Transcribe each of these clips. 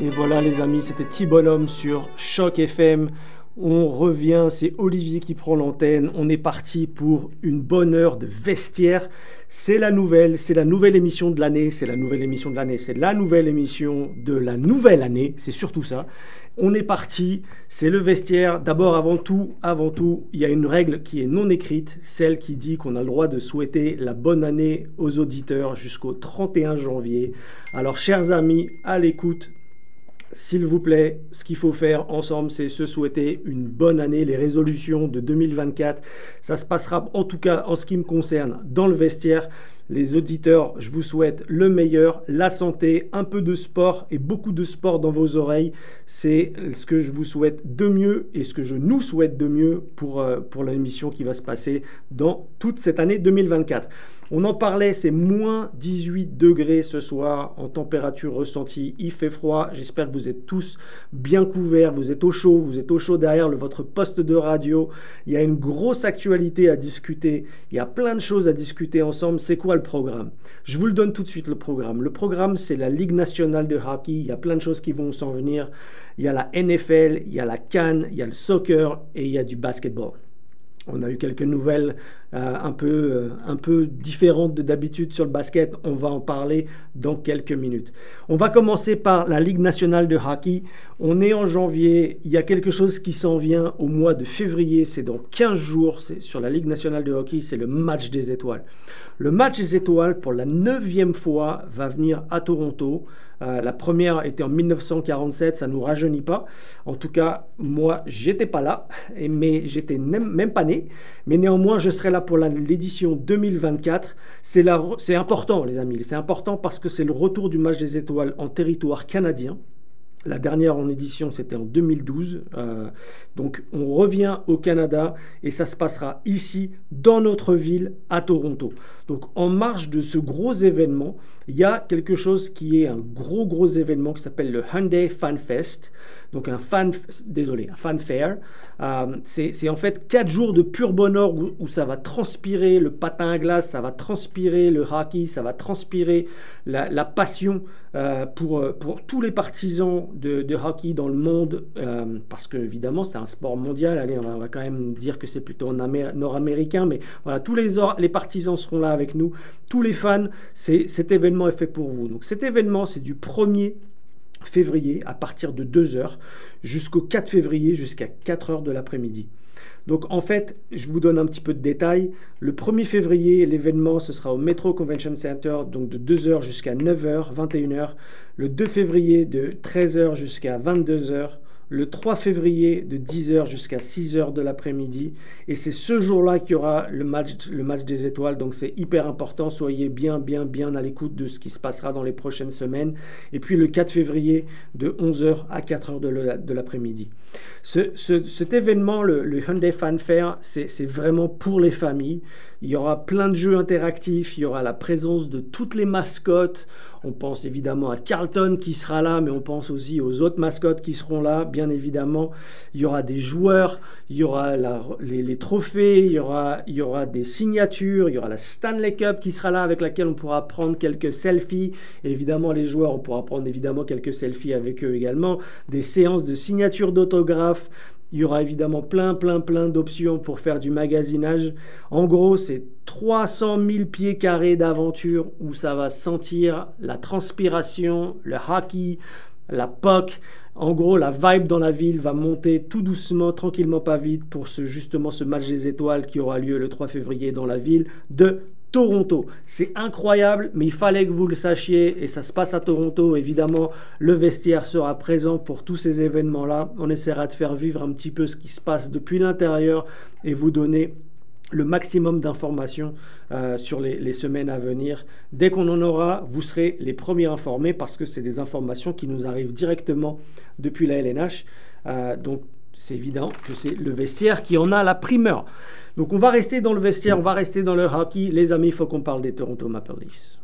Et voilà les amis, c'était T-Bonhomme sur Choc FM. On revient, c'est Olivier qui prend l'antenne. On est parti pour une bonne heure de vestiaire. C'est la nouvelle, c'est la nouvelle émission de l'année, c'est la nouvelle émission de l'année, c'est la nouvelle émission de la nouvelle année, c'est surtout ça. On est parti, c'est le vestiaire. D'abord, avant tout, avant tout, il y a une règle qui est non écrite, celle qui dit qu'on a le droit de souhaiter la bonne année aux auditeurs jusqu'au 31 janvier. Alors, chers amis, à l'écoute, s'il vous plaît, ce qu'il faut faire ensemble, c'est se souhaiter une bonne année, les résolutions de 2024. Ça se passera en tout cas en ce qui me concerne dans le vestiaire. Les auditeurs, je vous souhaite le meilleur, la santé, un peu de sport et beaucoup de sport dans vos oreilles. C'est ce que je vous souhaite de mieux et ce que je nous souhaite de mieux pour, euh, pour l'émission qui va se passer dans toute cette année 2024. On en parlait, c'est moins 18 degrés ce soir en température ressentie. Il fait froid. J'espère que vous êtes tous bien couverts. Vous êtes au chaud. Vous êtes au chaud derrière votre poste de radio. Il y a une grosse actualité à discuter. Il y a plein de choses à discuter ensemble. C'est quoi le programme? Je vous le donne tout de suite, le programme. Le programme, c'est la Ligue nationale de hockey. Il y a plein de choses qui vont s'en venir. Il y a la NFL, il y a la Cannes, il y a le soccer et il y a du basketball. On a eu quelques nouvelles euh, un, peu, euh, un peu différentes de d'habitude sur le basket. On va en parler dans quelques minutes. On va commencer par la Ligue nationale de hockey. On est en janvier. Il y a quelque chose qui s'en vient au mois de février. C'est dans 15 jours. C'est sur la Ligue nationale de hockey. C'est le match des étoiles. Le match des étoiles, pour la neuvième fois, va venir à Toronto. Euh, la première était en 1947, ça ne nous rajeunit pas. En tout cas, moi, j'étais pas là, mais j'étais même pas né. Mais néanmoins, je serai là pour l'édition 2024. C'est important, les amis. C'est important parce que c'est le retour du match des étoiles en territoire canadien. La dernière en édition, c'était en 2012. Euh, donc, on revient au Canada et ça se passera ici, dans notre ville, à Toronto. Donc, en marge de ce gros événement, il y a quelque chose qui est un gros, gros événement qui s'appelle le Hyundai Fan Fest donc un fan, désolé, un fan fair. Euh, c'est en fait quatre jours de pur bonheur où, ça va transpirer le patin à glace, ça va transpirer le hockey, ça va transpirer la, passion euh, pour, pour tous les partisans de, hockey dans le monde, euh, parce que évidemment c'est un sport mondial. Allez, on va, quand même dire que c'est plutôt nord-américain, mais voilà, tous les, les partisans seront là avec nous, tous les fans. Cet événement est fait pour vous. Donc cet événement, c'est du 1er février à partir de 2h jusqu'au 4 février jusqu'à 4h de l'après-midi. Donc en fait, je vous donne un petit peu de détails. Le 1er février, l'événement, ce sera au Metro Convention Center, donc de 2h jusqu'à 9h, 21h. Le 2 février, de 13h jusqu'à 22h le 3 février de 10h jusqu'à 6h de l'après-midi. Et c'est ce jour-là qu'il y aura le match, des étoiles. Donc c'est hyper important. Soyez bien, bien, bien à l'écoute de ce qui se passera dans les prochaines semaines. Et puis le 4 février de 11h à 4h de l'après-midi. cet événement, le, le Hyundai Fan Fair, c'est vraiment pour les familles. Il y aura plein de jeux interactifs, il y aura la présence de toutes les mascottes. On pense évidemment à Carlton qui sera là, mais on pense aussi aux autres mascottes qui seront là, bien évidemment. Il y aura des joueurs, il y aura les, trophées, il y, aura, il y aura des signatures, il y aura la Stanley Cup qui sera là avec laquelle on pourra prendre quelques selfies. évidemment, les joueurs, on pourra prendre évidemment quelques selfies avec eux également. Des séances de signatures d'autographes. Il y aura évidemment plein, plein, plein d'options pour faire du magasinage. En gros, c'est 300 000 pieds carrés d'aventure où ça va sentir la transpiration, le hockey, la POC. En gros, la vibe dans la ville va monter tout doucement, tranquillement, pas vite, pour ce, justement ce match des étoiles qui aura lieu le 3 février dans la ville de Toronto. C'est incroyable, mais il fallait que vous le sachiez et ça se passe à Toronto. Évidemment, le vestiaire sera présent pour tous ces événements-là. On essaiera de faire vivre un petit peu ce qui se passe depuis l'intérieur et vous donner le maximum d'informations euh, sur les, semaines à venir. Dès qu'on en aura, vous serez les premiers informés parce que c'est des informations qui nous arrivent directement depuis la LNH. Euh, donc c'est évident que c'est le vestiaire qui en a la primeur. Donc on va rester dans le vestiaire, on va rester dans le hockey. Les amis, il faut qu'on parle des Toronto Maple Leafs.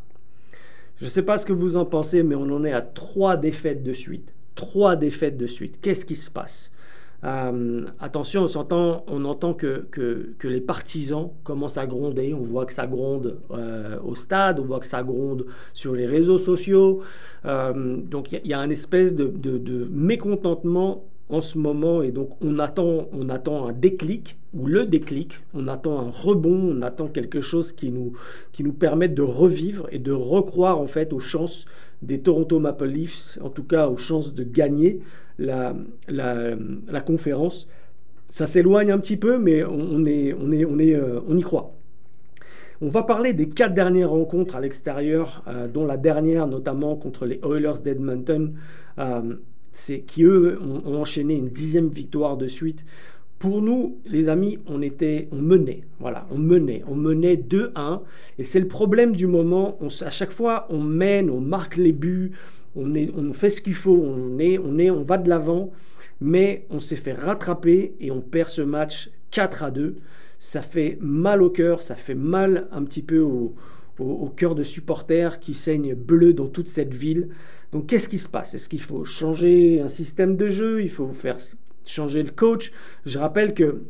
Je ne sais pas ce que vous en pensez, mais on en est à trois défaites de suite. Trois défaites de suite. Qu'est-ce qui se passe? Euh, attention, on, entend, on entend que, que, les partisans commencent à gronder. On voit que ça gronde euh, au stade, on voit que ça gronde sur les réseaux sociaux. Euh, donc il y, a une espèce de, mécontentement en ce moment et donc on attend, on attend un déclic ou le déclic, on attend un rebond, on attend quelque chose qui nous, qui nous permette de revivre et de recroire en fait aux chances des Toronto Maple Leafs, en tout cas aux chances de gagner la, la, conférence. Ça s'éloigne un petit peu, mais on, est, on, est, on, est, euh, on y croit. On va parler des quatre dernières rencontres à l'extérieur, euh, dont la dernière notamment contre les Oilers d'Edmonton, euh, qui eux ont, enchaîné une dixième victoire de suite. Pour nous, les amis, on était, on menait, voilà, on menait, on menait 2-1, et c'est le problème du moment. On, à chaque fois, on mène, on marque les buts, on, fait ce qu'il faut, on, est, on, est, on va de l'avant, mais on s'est fait rattraper et on perd ce match 4 à 2. Ça fait mal au cœur, ça fait mal un petit peu au, cœur de supporters qui saignent bleu dans toute cette ville. Donc qu'est-ce qui se passe? Est-ce qu'il faut changer un système de jeu? Il faut faire changer le coach? Je rappelle que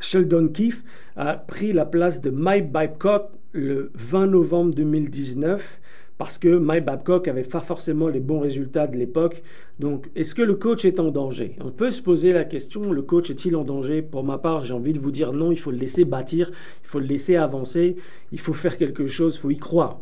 Sheldon Keefe a pris la place de Mike Babcock le 20 novembre 2019 parce que Mike Babcock avait pas forcément les bons résultats de l'époque. Donc, est-ce que le coach est en danger? On peut se poser la question, le coach est-il en danger? Pour ma part, j'ai envie de vous dire non, il faut le laisser bâtir, il faut le laisser avancer, il faut faire quelque chose, il faut y croire.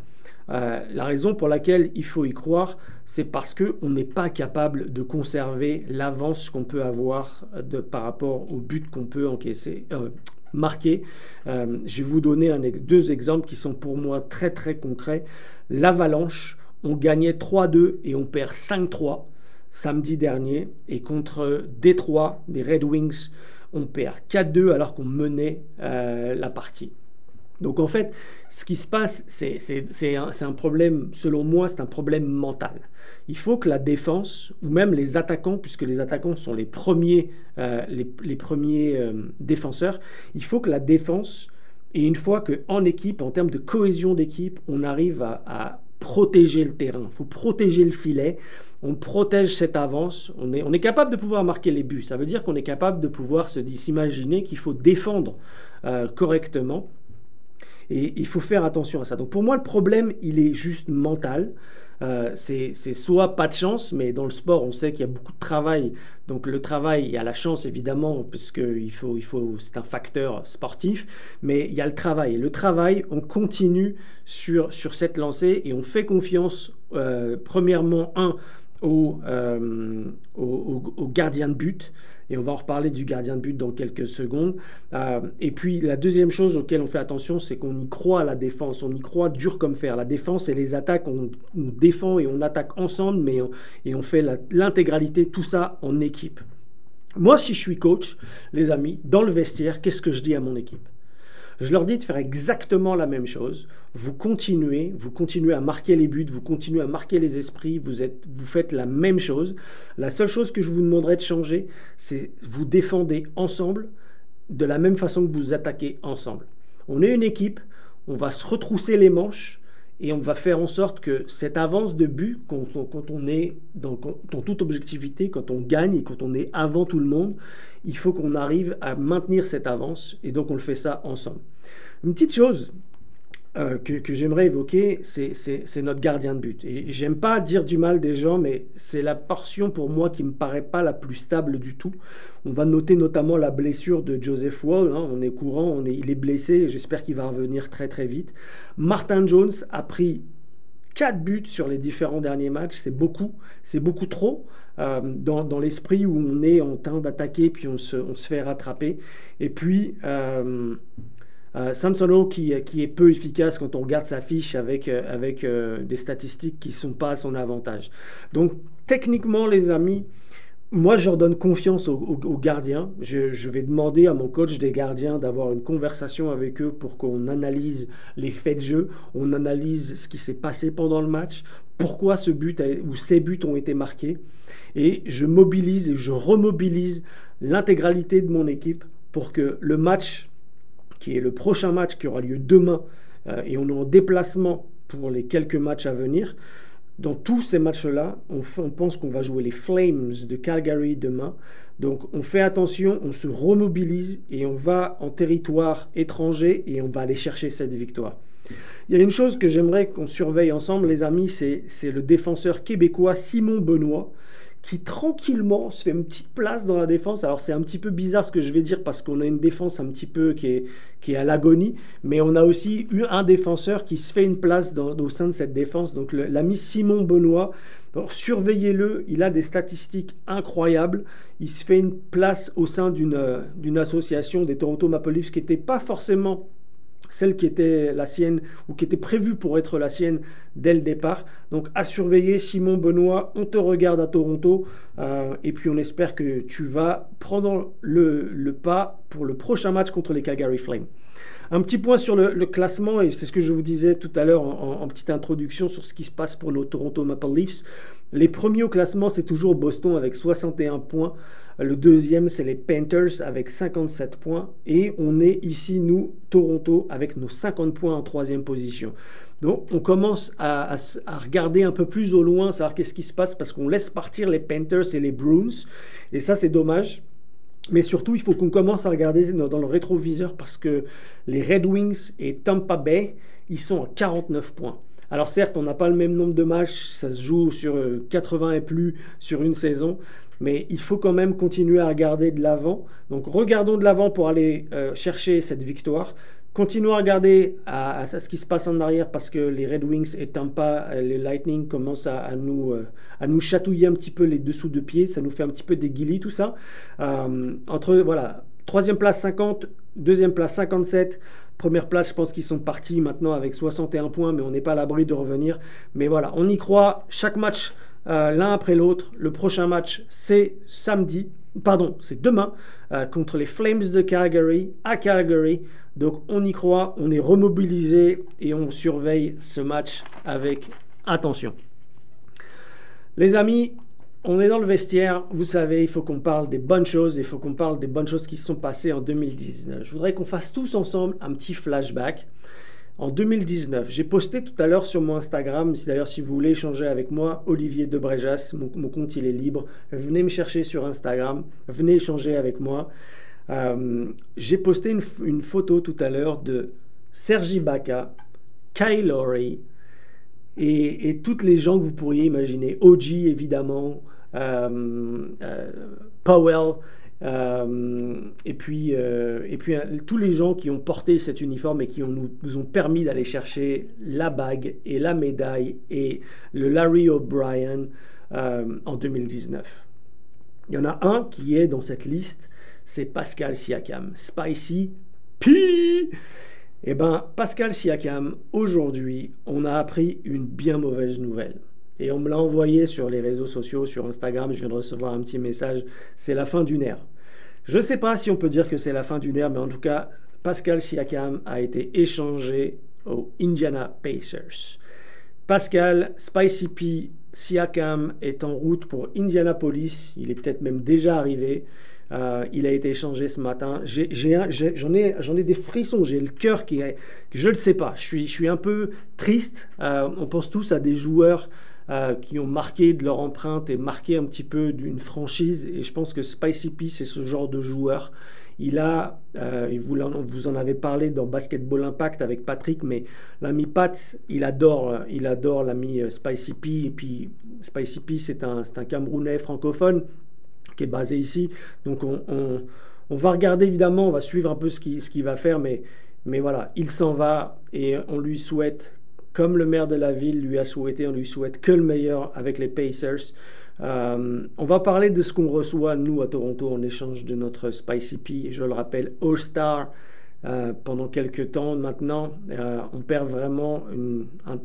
Euh, la raison pour laquelle il faut y croire, c'est parce qu'on n'est pas capable de conserver l'avance qu'on peut avoir par rapport au but qu'on peut encaisser, euh, marquer. Euh, je vais vous donner deux exemples qui sont pour moi très très concrets l'Avalanche, on gagnait 3-2 et on perd 5-3 samedi dernier. Et contre Détroit, des Red Wings, on perd 4-2 alors qu'on menait euh, la partie. Donc en fait, ce qui se passe, c'est un, problème, selon moi, c'est un problème mental. Il faut que la défense, ou même les attaquants, puisque les attaquants sont les premiers, euh, les, premiers euh, défenseurs, il faut que la défense et une fois qu'en équipe, en termes de cohésion d'équipe, on arrive à, protéger le terrain, il faut protéger le filet, on protège cette avance, on est, capable de pouvoir marquer les buts. Ça veut dire qu'on est capable de pouvoir s'imaginer qu'il faut défendre euh, correctement. Et il faut faire attention à ça. Donc pour moi, le problème, il est juste mental. Euh, c'est soit pas de chance, mais dans le sport, on sait qu'il y a beaucoup de travail. Donc le travail, il y a la chance évidemment, puisque il faut, il faut, c'est un facteur sportif, mais il y a le travail. Et le travail, on continue sur, sur cette lancée et on fait confiance, euh, premièrement, un, au, euh, au, au, gardien de but et on va en reparler du gardien de but dans quelques secondes. Euh, et puis la deuxième chose auquel on fait attention, c'est qu'on y croit à la défense, on y croit dur comme fer. La défense et les attaques, on, défend et on attaque ensemble, mais et on fait l'intégralité, tout ça en équipe. Moi, si je suis coach, les amis, dans le vestiaire, qu'est-ce que je dis à mon équipe? Je leur dis de faire exactement la même chose. Vous continuez, vous continuez à marquer les buts, vous continuez à marquer les esprits, vous, êtes, vous faites la même chose. La seule chose que je vous demanderai de changer, c'est vous défendez ensemble de la même façon que vous attaquez ensemble. On est une équipe, on va se retrousser les manches et on va faire en sorte que cette avance de but, quand on, est dans, toute objectivité, quand on gagne et quand on est avant tout le monde, il faut qu'on arrive à maintenir cette avance et donc on le fait ça ensemble. Une petite chose euh, que, j'aimerais évoquer, c'est notre gardien de but. Et j'aime pas dire du mal des gens, mais c'est la portion pour moi qui me paraît pas la plus stable du tout. On va noter notamment la blessure de Joseph Wall. Hein. On est courant, il est blessé. J'espère qu'il va revenir très très vite. Martin Jones a pris 4 buts sur les différents derniers matchs. C'est beaucoup, c'est beaucoup trop. Euh, dans, l'esprit où on est en train d'attaquer, puis on se, on se, fait rattraper. Et puis, euh, euh, Samsono qui, qui, est peu efficace quand on regarde sa fiche avec, euh, avec des statistiques qui ne sont pas à son avantage. Donc, techniquement, les amis, moi, je redonne confiance aux, gardiens. Je, je, vais demander à mon coach des gardiens d'avoir une conversation avec eux pour qu'on analyse les faits de jeu, on analyse ce qui s'est passé pendant le match, pourquoi ce but ou ces buts ont été marqués. Et je mobilise et je remobilise l'intégralité de mon équipe pour que le match, qui est le prochain match qui aura lieu demain, euh, et on est en déplacement pour les quelques matchs à venir, dans tous ces matchs-là, on, on, pense qu'on va jouer les Flames de Calgary demain. Donc on fait attention, on se remobilise et on va en territoire étranger et on va aller chercher cette victoire. Il y a une chose que j'aimerais qu'on surveille ensemble, les amis, c'est le défenseur québécois Simon Benoît qui tranquillement se fait une petite place dans la défense. Alors c'est un petit peu bizarre ce que je vais dire parce qu'on a une défense un petit peu qui est, qui est à l'agonie, mais on a aussi eu un défenseur qui se fait une place au sein de cette défense. Donc l'ami Simon Benoît, surveillez-le, il a des statistiques incroyables. Il se fait une place au sein d'une association des Toronto Maple Leafs qui n'était pas forcément celle qui était la sienne ou qui était prévue pour être la sienne dès le départ. Donc à surveiller, Simon Benoît, on te regarde à Toronto euh, et puis on espère que tu vas prendre le, pas pour le prochain match contre les Calgary Flames. Un petit point sur le, classement, et c'est ce que je vous disais tout à l'heure en, en, petite introduction sur ce qui se passe pour nos Toronto Maple Leafs. Les premiers au classement, c'est toujours Boston avec 61 points. Le deuxième, c'est les Panthers avec 57 points. Et on est ici, nous, Toronto, avec nos 50 points en troisième position. Donc on commence à, regarder un peu plus au loin, savoir qu'est-ce qui se passe, parce qu'on laisse partir les Panthers et les Bruins. Et ça, c'est dommage. Mais surtout, il faut qu'on commence à regarder dans le rétroviseur, parce que les Red Wings et Tampa Bay, ils sont à 49 points. Alors certes, on n'a pas le même nombre de matchs, ça se joue sur 80 euh, et plus sur une saison, mais il faut quand même continuer à regarder de l'avant. Donc regardons de l'avant pour aller euh, chercher cette victoire. Continuons à regarder à, ce qui se passe en arrière parce que les Red Wings et Tampa, euh, les Lightning commencent à, nous, euh, à nous chatouiller un petit peu les dessous de pied. Ça nous fait un petit peu des guillis, tout ça. entre, voilà, troisième place 50, deuxième place 57. Première place, je pense qu'ils sont partis maintenant avec 61 points, mais on n'est pas à l'abri de revenir. Mais voilà, on y croit. Chaque match euh, l'un après l'autre. Le prochain match, c'est samedi, pardon, c'est demain, euh, contre les Flames de Calgary, à Calgary. Donc on y croit, on est remobilisé et on surveille ce match avec attention. Les amis, on est dans le vestiaire, vous savez, il faut qu'on parle des bonnes choses, il faut qu'on parle des bonnes choses qui se sont passées en 2019. Je voudrais qu'on fasse tous ensemble un petit flashback en 2019. J'ai posté tout à l'heure sur mon Instagram, d'ailleurs si vous voulez échanger avec moi, Olivier Debrejas, mon, mon compte il est libre, venez me chercher sur Instagram, venez échanger avec moi. Euh, j'ai posté une, photo tout à l'heure de Sergi Baca, Kyle Lowry et, et, toutes les gens que vous pourriez imaginer, OG évidemment, euh, euh, Powell, euh, et puis, euh, et puis euh, tous les gens qui ont porté cet uniforme et qui nous, ont permis d'aller chercher la bague et la médaille et le Larry O'Brien en 2019. Il y en a un qui est dans cette liste, c'est Pascal Siakam. Spicy P. Eh bien, Pascal Siakam, aujourd'hui, on a appris une bien mauvaise nouvelle. Et on me l'a envoyé sur les réseaux sociaux, sur Instagram. Je viens de recevoir un petit message. C'est la fin d'une ère. Je ne sais pas si on peut dire que c'est la fin d'une ère, mais en tout cas, Pascal Siakam a été échangé aux Indiana Pacers. Pascal Spicy P Siakam est en route pour Indianapolis. Il est peut-être même déjà arrivé. Euh, il a été échangé ce matin. J'en ai, des frissons. J'ai le cœur qui est. Je ne le sais pas. Je suis, je suis un peu triste. Euh, on pense tous à des joueurs euh, qui ont marqué de leur empreinte et marqué un petit peu d'une franchise. Et je pense que Spicy P, c'est ce genre de joueur. Il a, euh, vous, en avez parlé dans Basketball Impact avec Patrick, mais l'ami Pat, il adore, il adore l'ami euh, Spicy P. Et puis Spicy P, c'est un, un Camerounais francophone qui est basé ici. Donc on, va regarder évidemment, on va suivre un peu ce qu'il va faire, mais voilà, il s'en va et on lui souhaite comme le maire de la ville lui a souhaité, on lui souhaite que le meilleur avec les Pacers. Euh, on va parler de ce qu'on reçoit, nous, à Toronto, en échange de notre Spicy P, je le rappelle, All-Star euh, pendant quelques temps maintenant. Euh, on perd vraiment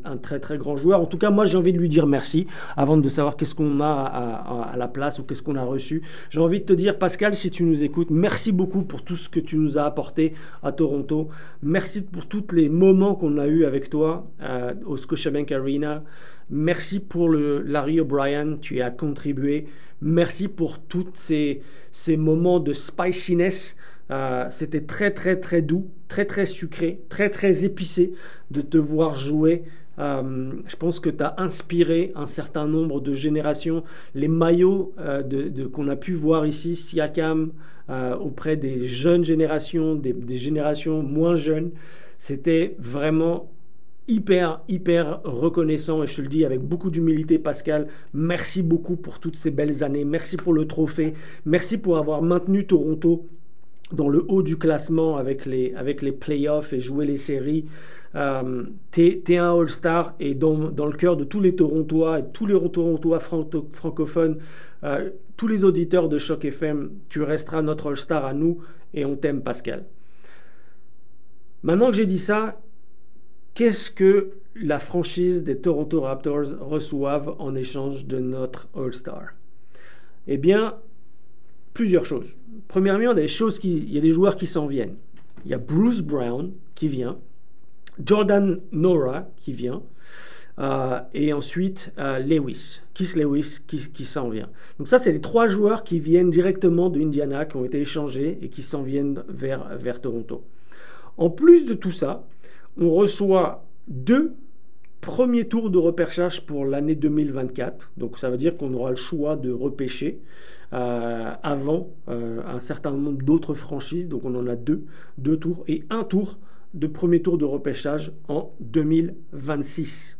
un, très très grand joueur. En tout cas, moi j'ai envie de lui dire merci avant de savoir qu'est-ce qu'on a à, la place ou qu'est-ce qu'on a reçu. J'ai envie de te dire, Pascal, si tu nous écoutes, merci beaucoup pour tout ce que tu nous as apporté à Toronto. Merci pour tous les moments qu'on a eu avec toi euh, au Scotiabank Arena. Merci pour Larry O'Brien, tu as contribué. Merci pour tous ces, ces moments de spiciness euh, c'était très très très doux, très très sucré, très très épicé de te voir jouer Euh, je pense que tu as inspiré un certain nombre de générations. Les maillots euh, de, qu'on a pu voir ici, Siakam, auprès des jeunes générations, des, générations moins jeunes, c'était vraiment hyper, hyper reconnaissant. Et je te le dis avec beaucoup d'humilité, Pascal. Merci beaucoup pour toutes ces belles années. Merci pour le trophée. Merci pour avoir maintenu Toronto dans le haut du classement avec les, avec les playoffs et jouer les séries. Euh, tu es, un All-Star et dans, dans, le cœur de tous les Torontois et tous les Torontois francophones, euh, tous les auditeurs de Choc FM, tu resteras notre All-Star à nous et on t'aime Pascal. Maintenant que j'ai dit ça, qu'est-ce que la franchise des Toronto Raptors reçoivent en échange de notre All-Star? Eh bien, plusieurs choses. Premièrement, il y a des joueurs qui s'en viennent. Il y a Bruce Brown qui vient, Jordan Nora qui vient, euh, et ensuite euh, Lewis, Keith Lewis qui, s'en vient. Donc ça, c'est les trois joueurs qui viennent directement d'Indiana, qui ont été échangés et qui s'en viennent vers, vers Toronto. En plus de tout ça, on reçoit deux premiers tours de repêchage pour l'année 2024. Donc ça veut dire qu'on aura le choix de repêcher avant un certain nombre d'autres franchises. Donc on en a deux, deux tours et un tour de premier tour de repêchage en 2026.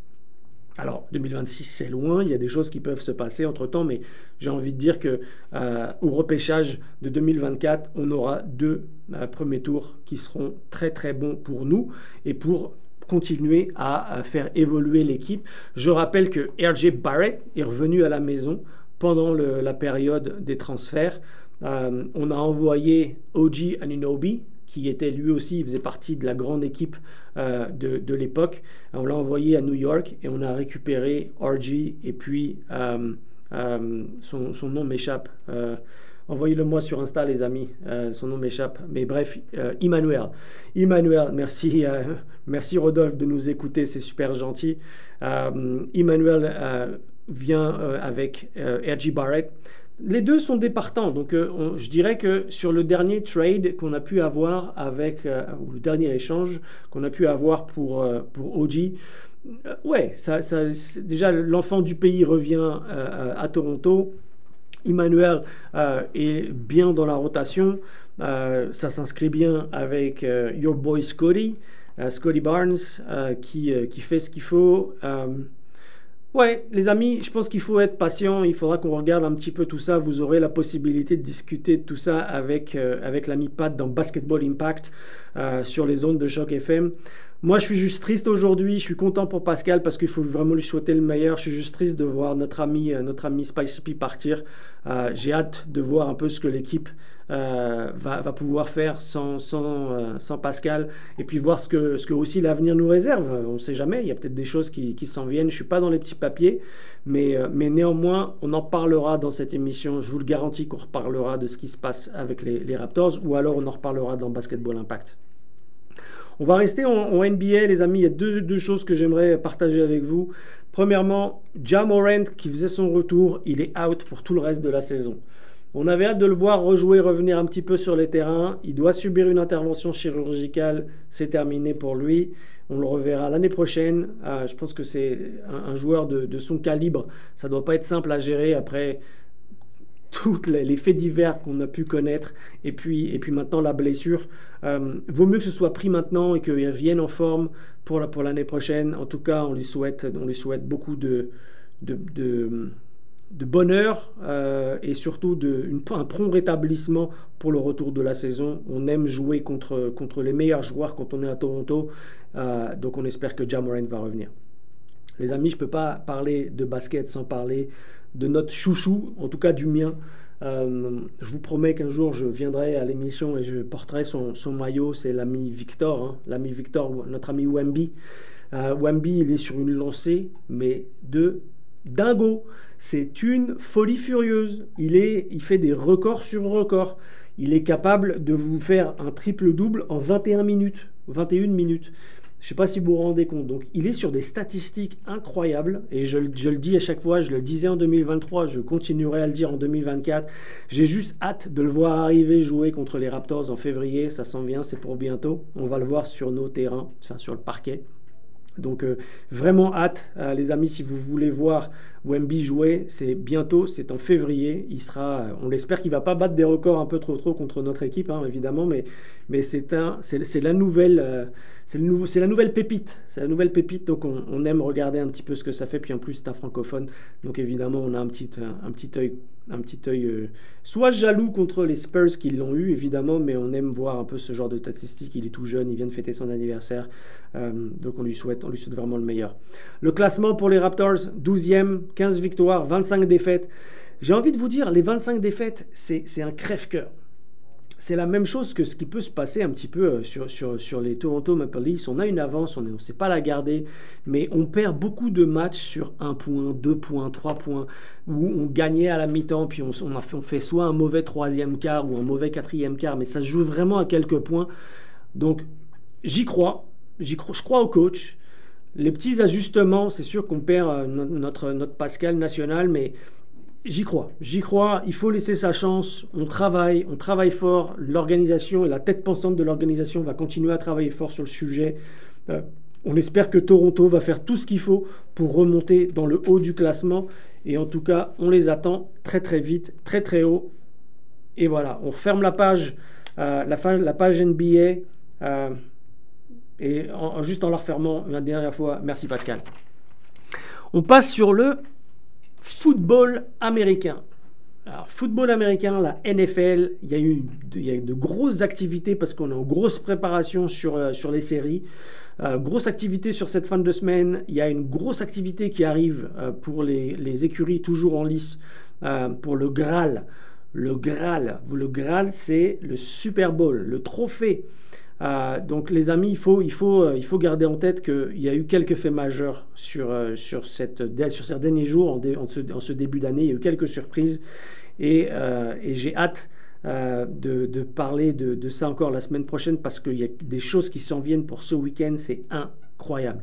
Alors 2026 c'est loin, il y a des choses qui peuvent se passer entre temps, mais j'ai envie de dire que euh, au repêchage de 2024, on aura deux euh, premiers tours qui seront très très bons pour nous et pour continuer à, faire évoluer l'équipe. Je rappelle que RJ Barrett est revenu à la maison pendant la période des transferts. Euh, on a envoyé OG Anunobi, qui était lui aussi, il faisait partie de la grande équipe euh, de, l'époque. On l'a envoyé à New York et on a récupéré RG et puis euh, euh, son, nom m'échappe. Envoyez-le moi sur Insta, les amis. son nom m'échappe. Mais bref, Emmanuel. Emmanuel, merci, merci Rodolphe de nous écouter. C'est super gentil. Emmanuel vient avec RG Barrett. Les deux sont départants. Donc, euh, je dirais que sur le dernier trade qu'on a pu avoir avec, euh, ou le dernier échange qu'on a pu avoir pour, euh, pour OG, ouais, déjà l'enfant du pays revient à Toronto. Emmanuel est bien dans la rotation. ça s'inscrit bien avec Your Boy Scotty, Scotty Barnes, qui, qui fait ce qu'il faut. Ouais, les amis, je pense qu'il faut être patient. Il faudra qu'on regarde un petit peu tout ça. Vous aurez la possibilité de discuter de tout ça avec, euh, avec l'ami Pat dans Basketball Impact euh, sur les ondes de choc FM. Moi, je suis juste triste aujourd'hui. Je suis content pour Pascal parce qu'il faut vraiment lui souhaiter le meilleur. Je suis juste triste de voir notre ami, euh, notre ami Spicy P partir. J'ai hâte de voir un peu ce que l'équipe euh, va, pouvoir faire sans, euh, sans, Pascal et puis voir ce que, ce que aussi l'avenir nous réserve. On ne sait jamais, il y a peut-être des choses qui, qui s'en viennent. Je ne suis pas dans les petits papiers, mais, euh, mais néanmoins, on en parlera dans cette émission. Je vous le garantis qu'on reparlera de ce qui se passe avec les, Raptors ou alors on en reparlera dans Basketball Impact. On va rester en, NBA, les amis. Il y a deux, deux choses que j'aimerais partager avec vous. Premièrement, Jamorant qui faisait son retour, il est out pour tout le reste de la saison. On avait hâte de le voir rejouer, revenir un petit peu sur les terrains. Il doit subir une intervention chirurgicale. C'est terminé pour lui. On le reverra l'année prochaine. Euh, je pense que c'est un, joueur de, son calibre. Ça ne doit pas être simple à gérer après tous les, faits divers qu'on a pu connaître. Et puis, et puis maintenant, la blessure. Euh, vaut mieux que ce soit pris maintenant et qu'il revienne en forme pour, pour l'année prochaine. En tout cas, on lui souhaite, on lui souhaite beaucoup de bonheur euh, et surtout de, un prompt rétablissement pour le retour de la saison. On aime jouer contre, contre les meilleurs joueurs quand on est à Toronto, euh, donc on espère que Jamorant va revenir. Les amis, je ne peux pas parler de basket sans parler de notre chouchou, en tout cas du mien. Euh, je vous promets qu'un jour je viendrai à l'émission et je porterai son, son maillot. C'est l'ami Victor, hein. l'ami Victor, notre ami Wemby. Wemby, il est sur une lancée, mais de dingo. C'est une folie furieuse. Il, est, il fait des records sur records. Il est capable de vous faire un triple-double en 21 minutes. 21 minutes. Je ne sais pas si vous vous rendez compte. Donc, il est sur des statistiques incroyables. Et je, je, le dis à chaque fois, je le disais en 2023, je continuerai à le dire en 2024. J'ai juste hâte de le voir arriver jouer contre les Raptors en février. Ça s'en vient, c'est pour bientôt. On va le voir sur nos terrains, enfin sur le parquet. Donc vraiment hâte, les amis, si vous voulez voir Wemby jouer, c'est bientôt, c'est en février. Il sera, on l'espère qu'il va pas battre des records un peu trop trop contre notre équipe, hein, évidemment, mais, c'est la nouvelle, c'est la nouvelle pépite, c'est la nouvelle pépite. Donc on, on, aime regarder un petit peu ce que ça fait. Puis en plus c'est un francophone, donc évidemment on a un petit, un, un petit œil un petit œil euh, soit jaloux contre les Spurs qui l'ont eu, évidemment, mais on aime voir un peu ce genre de statistiques. Il est tout jeune, il vient de fêter son anniversaire, euh, donc on lui, souhaite, on lui souhaite vraiment le meilleur. Le classement pour les Raptors, 12e, 15 victoires, 25 défaites. J'ai envie de vous dire, les 25 défaites, c'est un crève-cœur c'est la même chose que ce qui peut se passer un petit peu euh, sur, sur, sur les Toronto Maple Leafs. On a une avance, on ne sait pas la garder, mais on perd beaucoup de matchs sur un point, deux points, trois points, où on gagnait à la mi-temps, puis on, on, a fait, soit un mauvais troisième quart ou un mauvais quatrième quart, mais ça joue vraiment à quelques points. Donc j'y crois, j'y crois, je crois au coach. Les petits ajustements, c'est sûr qu'on perd euh, notre, notre Pascal national, mais J'y crois, j'y crois, il faut laisser sa chance, on travaille, on travaille fort, l'organisation et la tête pensante de l'organisation va continuer à travailler fort sur le sujet. Euh, on espère que Toronto va faire tout ce qu'il faut pour remonter dans le haut du classement. Et en tout cas, on les attend très très vite, très très haut. Et voilà, on ferme la page, euh, la, page NBA euh, et juste en la refermant une dernière fois, merci Pascal. On passe sur le football américain. Alors, football américain, la NFL, il y a eu de grosses activités parce qu'on est en grosse préparation sur, euh, les séries. Euh, grosse activité sur cette fin de semaine. Il y a une grosse activité qui arrive euh, pour les, les, écuries toujours en lice pour le Graal. Le Graal, le Graal, c'est le Super Bowl, le trophée euh, donc les amis, il faut, il faut, euh, il faut garder en tête qu'il y a eu quelques faits majeurs sur, euh, sur, cette, sur ces derniers jours, en, en, ce, début d'année. Il y a eu quelques surprises et, j'ai hâte de, de, parler de, de, ça encore la semaine prochaine parce qu'il y a des choses qui s'en viennent pour ce week-end. C'est incroyable.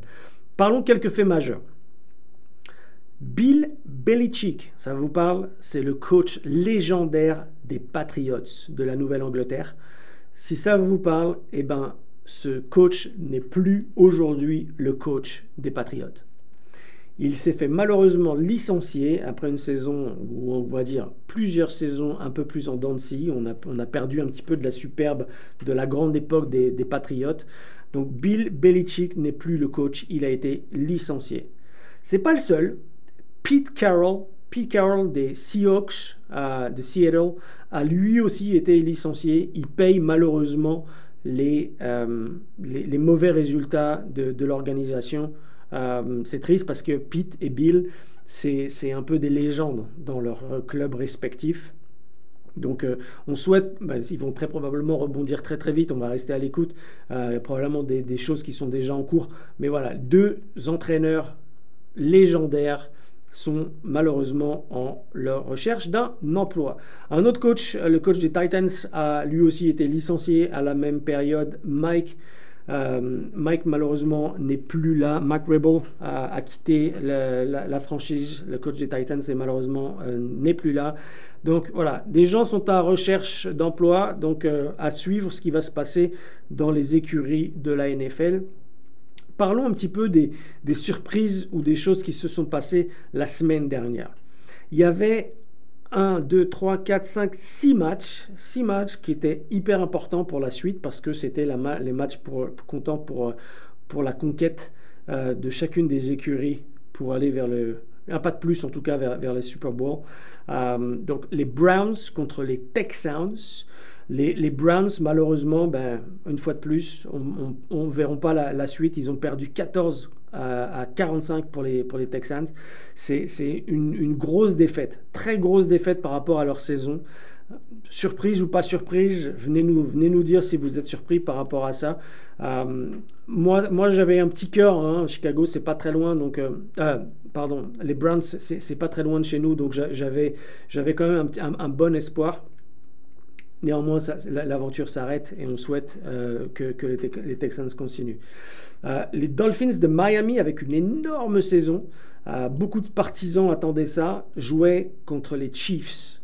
Parlons quelques faits majeurs. Bill Belichick, ça vous parle? C'est le coach légendaire des Patriots de la Nouvelle-Angleterre. Si ça vous parle, eh ben, ce coach n'est plus aujourd'hui le coach des Patriotes. Il s'est fait malheureusement licencier après une saison, ou on va dire plusieurs saisons un peu plus en dents on a, on a perdu un petit peu de la superbe de la grande époque des, des Patriotes. Donc Bill Belichick n'est plus le coach, il a été licencié. C'est pas le seul. Pete Carroll, Pete Carroll des Seahawks euh, de Seattle a lui aussi été licencié. Il paye malheureusement les, euh, mauvais résultats de, l'organisation. Euh, c'est triste parce que Pete et Bill, c'est un peu des légendes dans leurs clubs respectifs. Donc on souhaite, ben, ils vont très probablement rebondir très très vite, on va rester à l'écoute, probablement des, des, choses qui sont déjà en cours. Mais voilà, deux entraîneurs légendaires sont malheureusement en leur recherche d'un emploi. Un autre coach, le coach des Titans, a lui aussi été licencié à la même période. Mike, euh, Mike malheureusement n'est plus là. Mike Rebel a, quitté la, franchise. Le coach des Titans et malheureusement euh, n'est plus là. Donc voilà, des gens sont à recherche d'emploi, donc euh, à suivre ce qui va se passer dans les écuries de la NFL parlons un petit peu des, surprises ou des choses qui se sont passées la semaine dernière. Il y avait 1, 2, 3, 4, 5, 6 matchs, 6 matchs qui étaient hyper importants pour la suite parce que c'était les matchs pour, pour, pour la conquête euh, de chacune des écuries pour aller vers le, un pas de plus en tout cas vers, vers les Super Bowl. Euh, donc les Browns contre les Texans. Les, Browns, malheureusement, ben, une fois de plus, on ne verra pas la, suite. Ils ont perdu 14 à, 45 pour les, pour les Texans. C'est une, une, grosse défaite, très grosse défaite par rapport à leur saison. Surprise ou pas surprise, venez nous, venez nous dire si vous êtes surpris par rapport à ça. Euh, moi, moi j'avais un petit cœur. Hein. Chicago, c'est pas très loin. Donc, euh, euh, pardon, les Browns, c'est pas très loin de chez nous. Donc, j'avais quand même un bon espoir. Néanmoins, l'aventure s'arrête et on souhaite euh, que, les, Texans continuent. Euh, les Dolphins de Miami, avec une énorme saison, euh, beaucoup de partisans attendaient ça, jouaient contre les Chiefs,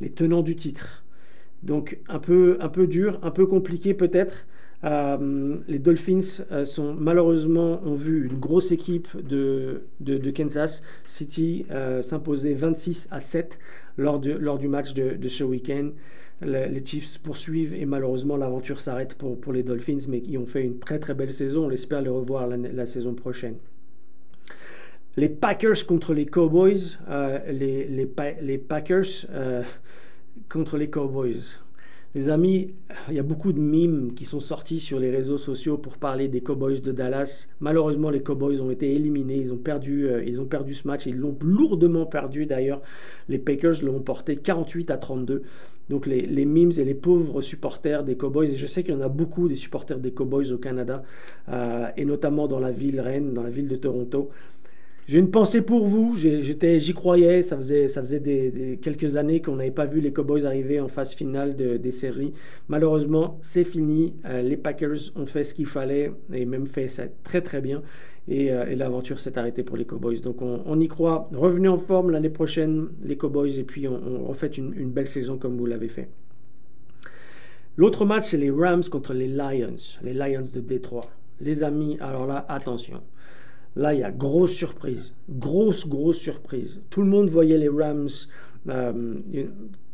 les tenants du titre. Donc un peu, un peu dur, un peu compliqué peut-être. Les Dolphins sont malheureusement ont vu une grosse équipe de, Kansas City s'imposer 26 à 7 lors, du match de ce week-end. Les Chiefs poursuivent et malheureusement l'aventure s'arrête pour, pour les Dolphins, mais qui ont fait une très très belle saison. On espère les revoir la, saison prochaine. Les Packers contre les Cowboys, les, les, les, Packers contre les Cowboys. Les amis, il y a beaucoup de mimes qui sont sortis sur les réseaux sociaux pour parler des Cowboys de Dallas. Malheureusement, les Cowboys ont été éliminés. Ils ont perdu, euh, ils ont perdu ce match. Ils l'ont lourdement perdu d'ailleurs. Les Packers l'ont porté 48 à 32. Donc les, les, memes et les pauvres supporters des Cowboys, et je sais qu'il y en a beaucoup des supporters des Cowboys au Canada, euh, et notamment dans la ville reine, dans la ville de Toronto. J'ai une pensée pour vous, j'y croyais, ça faisait, ça faisait des, quelques années qu'on n'avait pas vu les Cowboys arriver en phase finale des séries. Malheureusement, c'est fini, euh, les Packers ont fait ce qu'il fallait et même fait ça très très bien et, euh, l'aventure s'est arrêtée pour les Cowboys. Donc on, y croit, revenez en forme l'année prochaine les Cowboys et puis on, refait une, une belle saison comme vous l'avez fait. L'autre match, c'est les Rams contre les Lions, les Lions de Détroit. Les amis, alors là, attention. Là, il y a grosse surprise. Grosse, grosse surprise. Tout le monde voyait les Rams euh,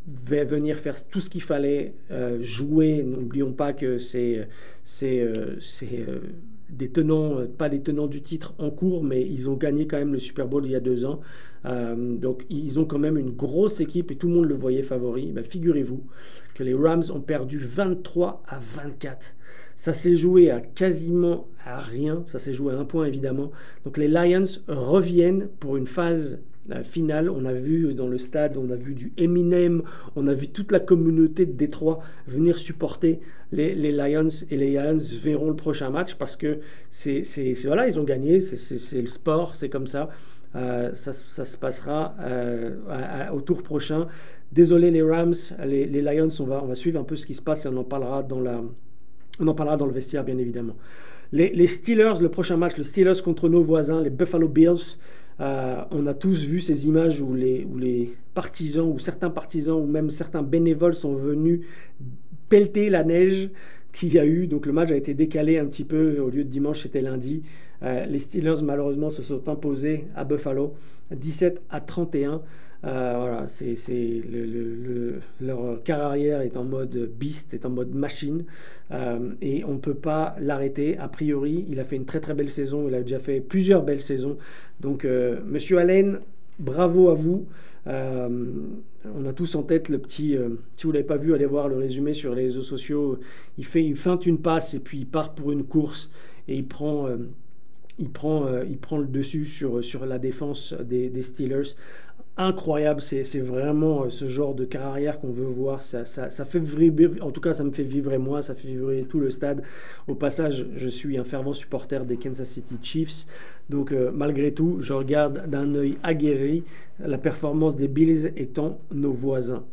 venir faire tout ce qu'il fallait, euh, jouer. N'oublions pas que c'est euh, des tenants, pas des tenants du titre en cours, mais ils ont gagné quand même le Super Bowl il y a deux ans. donc ils ont quand même une grosse équipe et tout le monde le voyait favori. Ben, figurez-vous que les Rams ont perdu 23 à 24. Ça s'est joué à quasiment à rien. Ça s'est joué à un point évidemment. Donc les Lions reviennent pour une phase euh, finale. On a vu dans le stade, on a vu du Eminem, on a vu toute la communauté de Détroit venir supporter les, Lions et les Lions verront le prochain match parce que c'est voilà, ils ont gagné, c'est le sport, c'est comme ça. Euh, ça, se passera euh, au tour prochain. Désolé les Rams, les, les Lions, on va, on va suivre un peu ce qui se passe et on en parlera dans la, on en parlera dans le vestiaire, bien évidemment. Les, Steelers, le prochain match, les Steelers contre nos voisins, les Buffalo Bills. Euh, on a tous vu ces images où les, les partisans, ou certains partisans, ou même certains bénévoles sont venus pelleter la neige qu'il y a eu. Donc le match a été décalé un petit peu. Au lieu de dimanche, c'était lundi. Euh, les Steelers, malheureusement, se sont imposés à Buffalo 17 à 31. Euh, voilà, c'est, le, leur carrière est en mode beast, est en mode machine, euh, et on ne peut pas l'arrêter. A priori, il a fait une très très belle saison, il a déjà fait plusieurs belles saisons. Donc, euh, Monsieur Allen, bravo à vous. on a tous en tête le petit. si vous l'avez pas vu, allez voir le résumé sur les réseaux sociaux. Il fait, il feinte une passe et puis il part pour une course et il prend il prend, il prend le dessus sur, sur la défense des, des Steelers incroyable. C'est vraiment euh, ce genre de carrière qu'on veut voir. Ça, fait vibrer, en tout cas, ça me fait vibrer moi, ça fait vibrer tout le stade. Au passage, je suis un fervent supporter des Kansas City Chiefs. Donc, euh, malgré tout, je regarde d'un œil aguerri la performance des Bills étant nos voisins.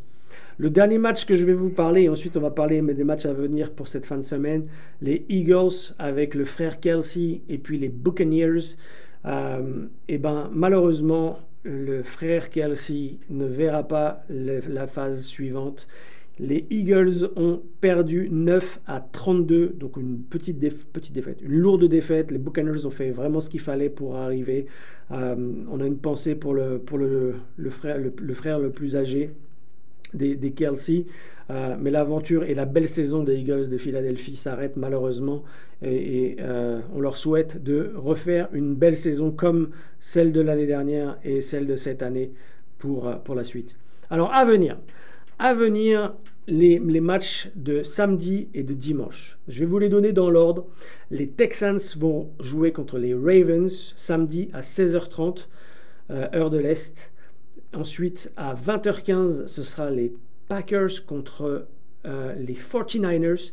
Le dernier match que je vais vous parler, et ensuite on va parler des matchs à venir pour cette fin de semaine, les Eagles avec le frère Kelsey et puis les Buccaneers. Euh, et ben malheureusement, le frère Kelsey ne verra pas la phase suivante. Les Eagles ont perdu 9 à 32, donc une petite, petite défaite, une lourde défaite. Les Buccaneers ont fait vraiment ce qu'il fallait pour arriver. Euh, on a une pensée pour le, pour le, frère, le, frère le plus âgé des, Kelsey. Euh, mais l'aventure et la belle saison des Eagles de Philadelphie s'arrêtent malheureusement et, euh, on leur souhaite de refaire une belle saison comme celle de l'année dernière et celle de cette année pour, euh, pour la suite. Alors à venir, à venir les, matchs de samedi et de dimanche. Je vais vous les donner dans l'ordre. Les Texans vont jouer contre les Ravens samedi à 16h30, heure de l'Est. Ensuite, à 20h15, ce sera les Packers contre euh, les 49ers.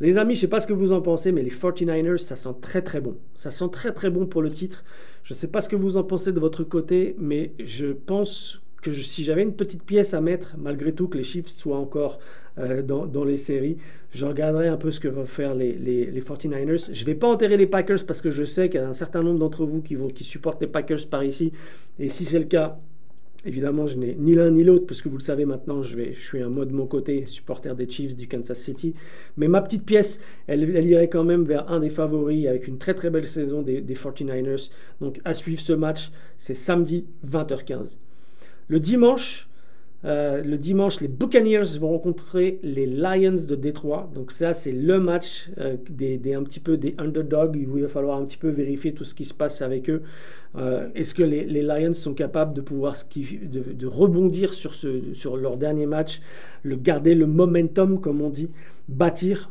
Les amis, je ne sais pas ce que vous en pensez, mais les 49ers, ça sent très très bon. Ça sent très très bon pour le titre. Je ne sais pas ce que vous en pensez de votre côté, mais je pense que si j'avais une petite pièce à mettre, malgré tout que les Chiefs soient encore euh, dans, les séries, je regarderai un peu ce que vont faire les, les, 49ers. Je ne vais pas enterrer les Packers parce que je sais qu'il y a un certain nombre d'entre vous qui, vont, qui supportent les Packers par ici. Et si c'est le cas, Évidemment, je n'ai ni l'un ni l'autre, parce que vous le savez maintenant, je, vais, suis un moi de mon côté, supporter des Chiefs du Kansas City. Mais ma petite pièce, elle, irait quand même vers un des favoris, avec une très très belle saison des 49ers. Donc à suivre ce match, c'est samedi 20h15. Le dimanche, euh, le dimanche, les Buccaneers vont rencontrer les Lions de Détroit. Donc ça, c'est le match euh, des, un petit peu des underdogs il va falloir un petit peu vérifier tout ce qui se passe avec eux. Euh, est-ce que les, Lions sont capables de pouvoir de, rebondir sur, sur leur dernier match, le garder le momentum, comme on dit, bâtir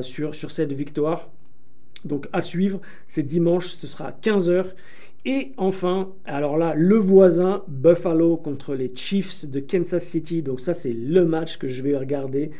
sur, sur cette victoire? Donc à suivre, c'est dimanche, ce sera à 15h. Et enfin, alors là, le voisin Buffalo contre les Chiefs de Kansas City. Donc ça, c'est le match que je vais regarder.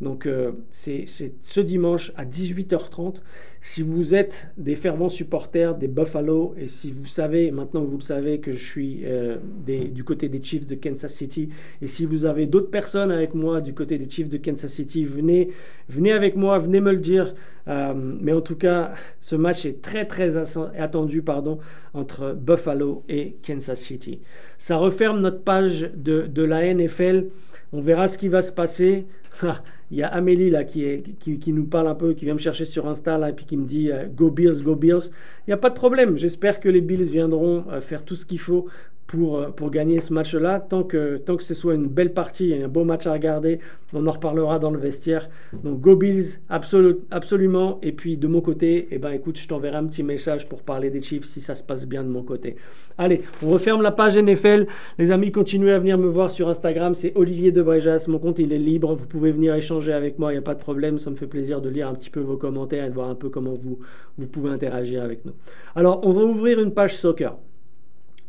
Donc euh, c'est ce dimanche à 18h30. Si vous êtes des fervents supporters des Buffalo et si vous savez, maintenant que vous le savez, que je suis euh, du côté des Chiefs de Kansas City, et si vous avez d'autres personnes avec moi du côté des Chiefs de Kansas City, venez, venez avec moi, venez me le dire. Euh, mais en tout cas, ce match est très très attendu pardon, entre Buffalo et Kansas City. Ça referme notre page de, de la NFL. On verra ce qui va se passer. Il y a Amélie là qui, qui, nous parle un peu, qui vient me chercher sur Insta là, et puis qui me dit euh, Go Bills, Go Bills. Il n'y a pas de problème. J'espère que les Bills viendront euh, faire tout ce qu'il faut pour, euh, pour gagner ce match-là. Tant que, tant que ce soit une belle partie et un beau match à regarder, on en reparlera dans le vestiaire. Donc Go Bills, absolument. Et puis de mon côté, eh ben, écoute, je t'enverrai un petit message pour parler des Chiefs si ça se passe bien de mon côté. Allez, on referme la page NFL. Les amis, continuez à venir me voir sur Instagram. C'est Olivier Debrejas. Mon compte, il est libre. Vous pouvez venir échanger avec moi. Il n'y a pas de problème. Ça me fait plaisir de lire un petit peu vos commentaires et de voir un peu comment vous, vous pouvez interagir avec nous. Alors, on va ouvrir une page soccer.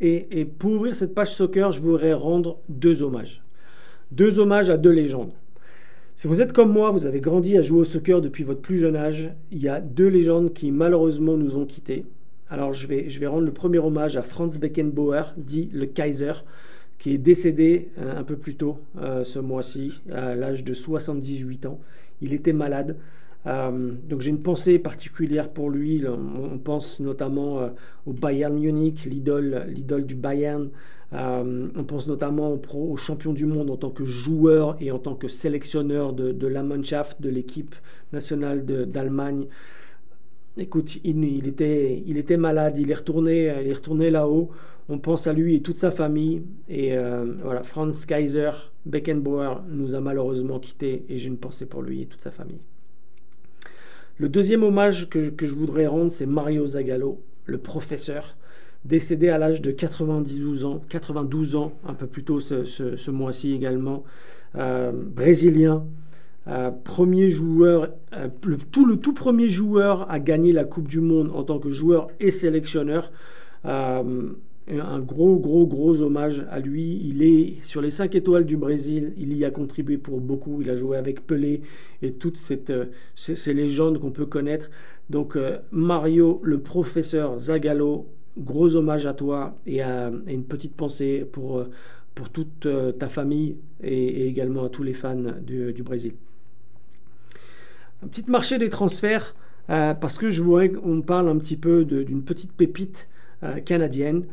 Et, pour ouvrir cette page soccer, je voudrais rendre deux hommages. Deux hommages à deux légendes. Si vous êtes comme moi, vous avez grandi à jouer au soccer depuis votre plus jeune âge, il y a deux légendes qui malheureusement nous ont quittés. Alors je vais, je vais rendre le premier hommage à Franz Beckenbauer, dit le Kaiser, qui est décédé euh, un peu plus tôt euh, ce mois-ci, à l'âge de 78 ans. Il était malade. Euh, donc j'ai une pensée particulière pour lui. On, pense notamment euh, au Bayern Munich, l'idole, l'idole du Bayern. Euh, on pense notamment au, champion du monde en tant que joueur et en tant que sélectionneur de, la Mannschaft, de l'équipe nationale d'Allemagne. Écoute, il, était, il était malade, il est retourné, il est retourné là-haut. On pense à lui et toute sa famille. Et voilà, Franz Kaiser Beckenbauer nous a malheureusement quittés et j'ai une pensée pour lui et toute sa famille. Le deuxième hommage que, je voudrais rendre, c'est Mario Zagallo, le professeur, décédé à l'âge de 92 ans, 92 ans, un peu plus tôt ce, mois-ci également, euh, brésilien, euh, premier joueur, euh, le tout premier joueur à gagner la Coupe du Monde en tant que joueur et sélectionneur un gros, gros, gros hommage à lui. Il est sur les 5 étoiles du Brésil, il y a contribué pour beaucoup. Il a joué avec Pelé et toutes cette, euh, ces, légendes qu'on peut connaître. Donc euh, Mario, le professeur Zagallo, gros hommage à toi et, à, une petite pensée pour, euh, pour toute ta famille et, également à tous les fans du, Brésil. Un petit marché des transferts, parce que je voudrais qu'on parle un petit peu d'une petite pépite canadienne.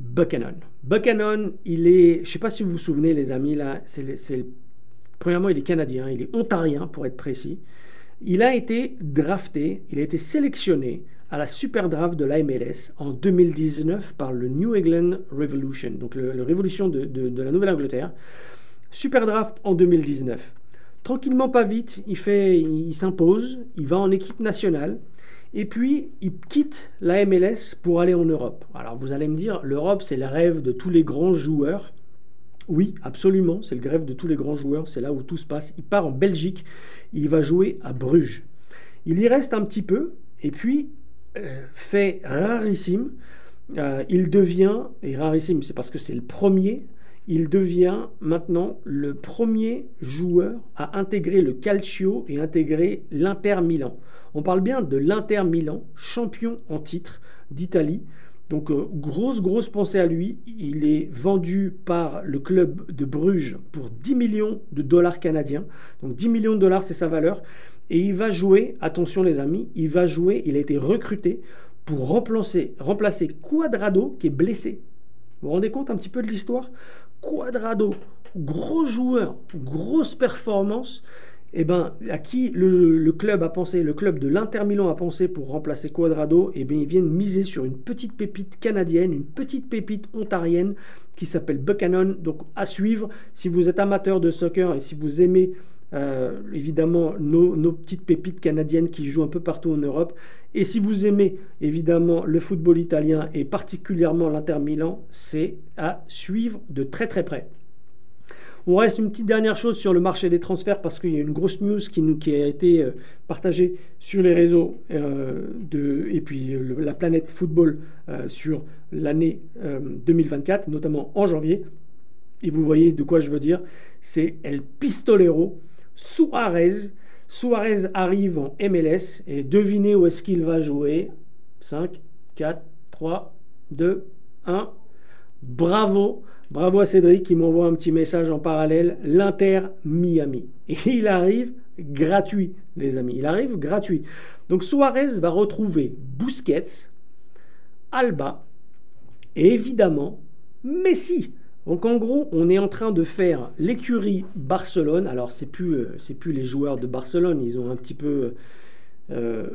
Buchanan. Buchanan, il est, je ne sais pas si vous vous souvenez les amis, là, c'est, premièrement il est canadien, il est ontarien pour être précis. Il a été drafté, il a été sélectionné à la super draft de la MLS en 2019 par le New England Revolution, donc le, Révolution de, la Nouvelle-Angleterre. Super draft en 2019. Tranquillement, pas vite, il, il s'impose, il va en équipe nationale. Et puis, il quitte la MLS pour aller en Europe. Alors, vous allez me dire, l'Europe, c'est le rêve de tous les grands joueurs. Oui, absolument, c'est le rêve de tous les grands joueurs, c'est là où tout se passe. Il part en Belgique, il va jouer à Bruges. Il y reste un petit peu, et puis, euh, fait rarissime, euh, il devient, et rarissime, c'est parce que c'est le premier, il devient maintenant le premier joueur à intégrer le Calcio et intégrer l'Inter Milan. On parle bien de l'Inter Milan, champion en titre d'Italie. Donc euh, grosse, grosse pensée à lui. Il est vendu par le club de Bruges pour 10 millions de dollars canadiens. Donc 10 millions de dollars, c'est sa valeur. Et il va jouer, attention les amis, il va jouer, il a été recruté pour remplacer, remplacer Quadrado qui est blessé. Vous vous rendez compte un petit peu de l'histoire? Quadrado, gros joueur, grosse performance. Eh ben, à qui le, club a pensé, le club de l'Inter Milan a pensé pour remplacer Quadrado Eh bien, ils viennent miser sur une petite pépite canadienne, une petite pépite ontarienne qui s'appelle Buchanan. Donc, à suivre, si vous êtes amateur de soccer et si vous aimez euh, évidemment nos, petites pépites canadiennes qui jouent un peu partout en Europe. Et si vous aimez évidemment le football italien et particulièrement l'Inter Milan, c'est à suivre de très très près. On reste une petite dernière chose sur le marché des transferts parce qu'il y a une grosse news qui, nous, a été euh, partagée sur les réseaux euh, de, et puis la planète football sur l'année 2024, notamment en janvier. Et vous voyez de quoi je veux dire. C'est El Pistolero Suarez. Suarez arrive en MLS et devinez où est-ce qu'il va jouer 5, 4, 3, 2, 1. Bravo, bravo à Cédric qui m'envoie un petit message en parallèle. L'Inter Miami. Et il arrive gratuit, les amis. Il arrive gratuit. Donc Suarez va retrouver Busquets, Alba et évidemment Messi. Donc en gros, on est en train de faire l'écurie Barcelone. Alors c'est plus euh, c'est plus les joueurs de Barcelone, ils ont un petit peu euh,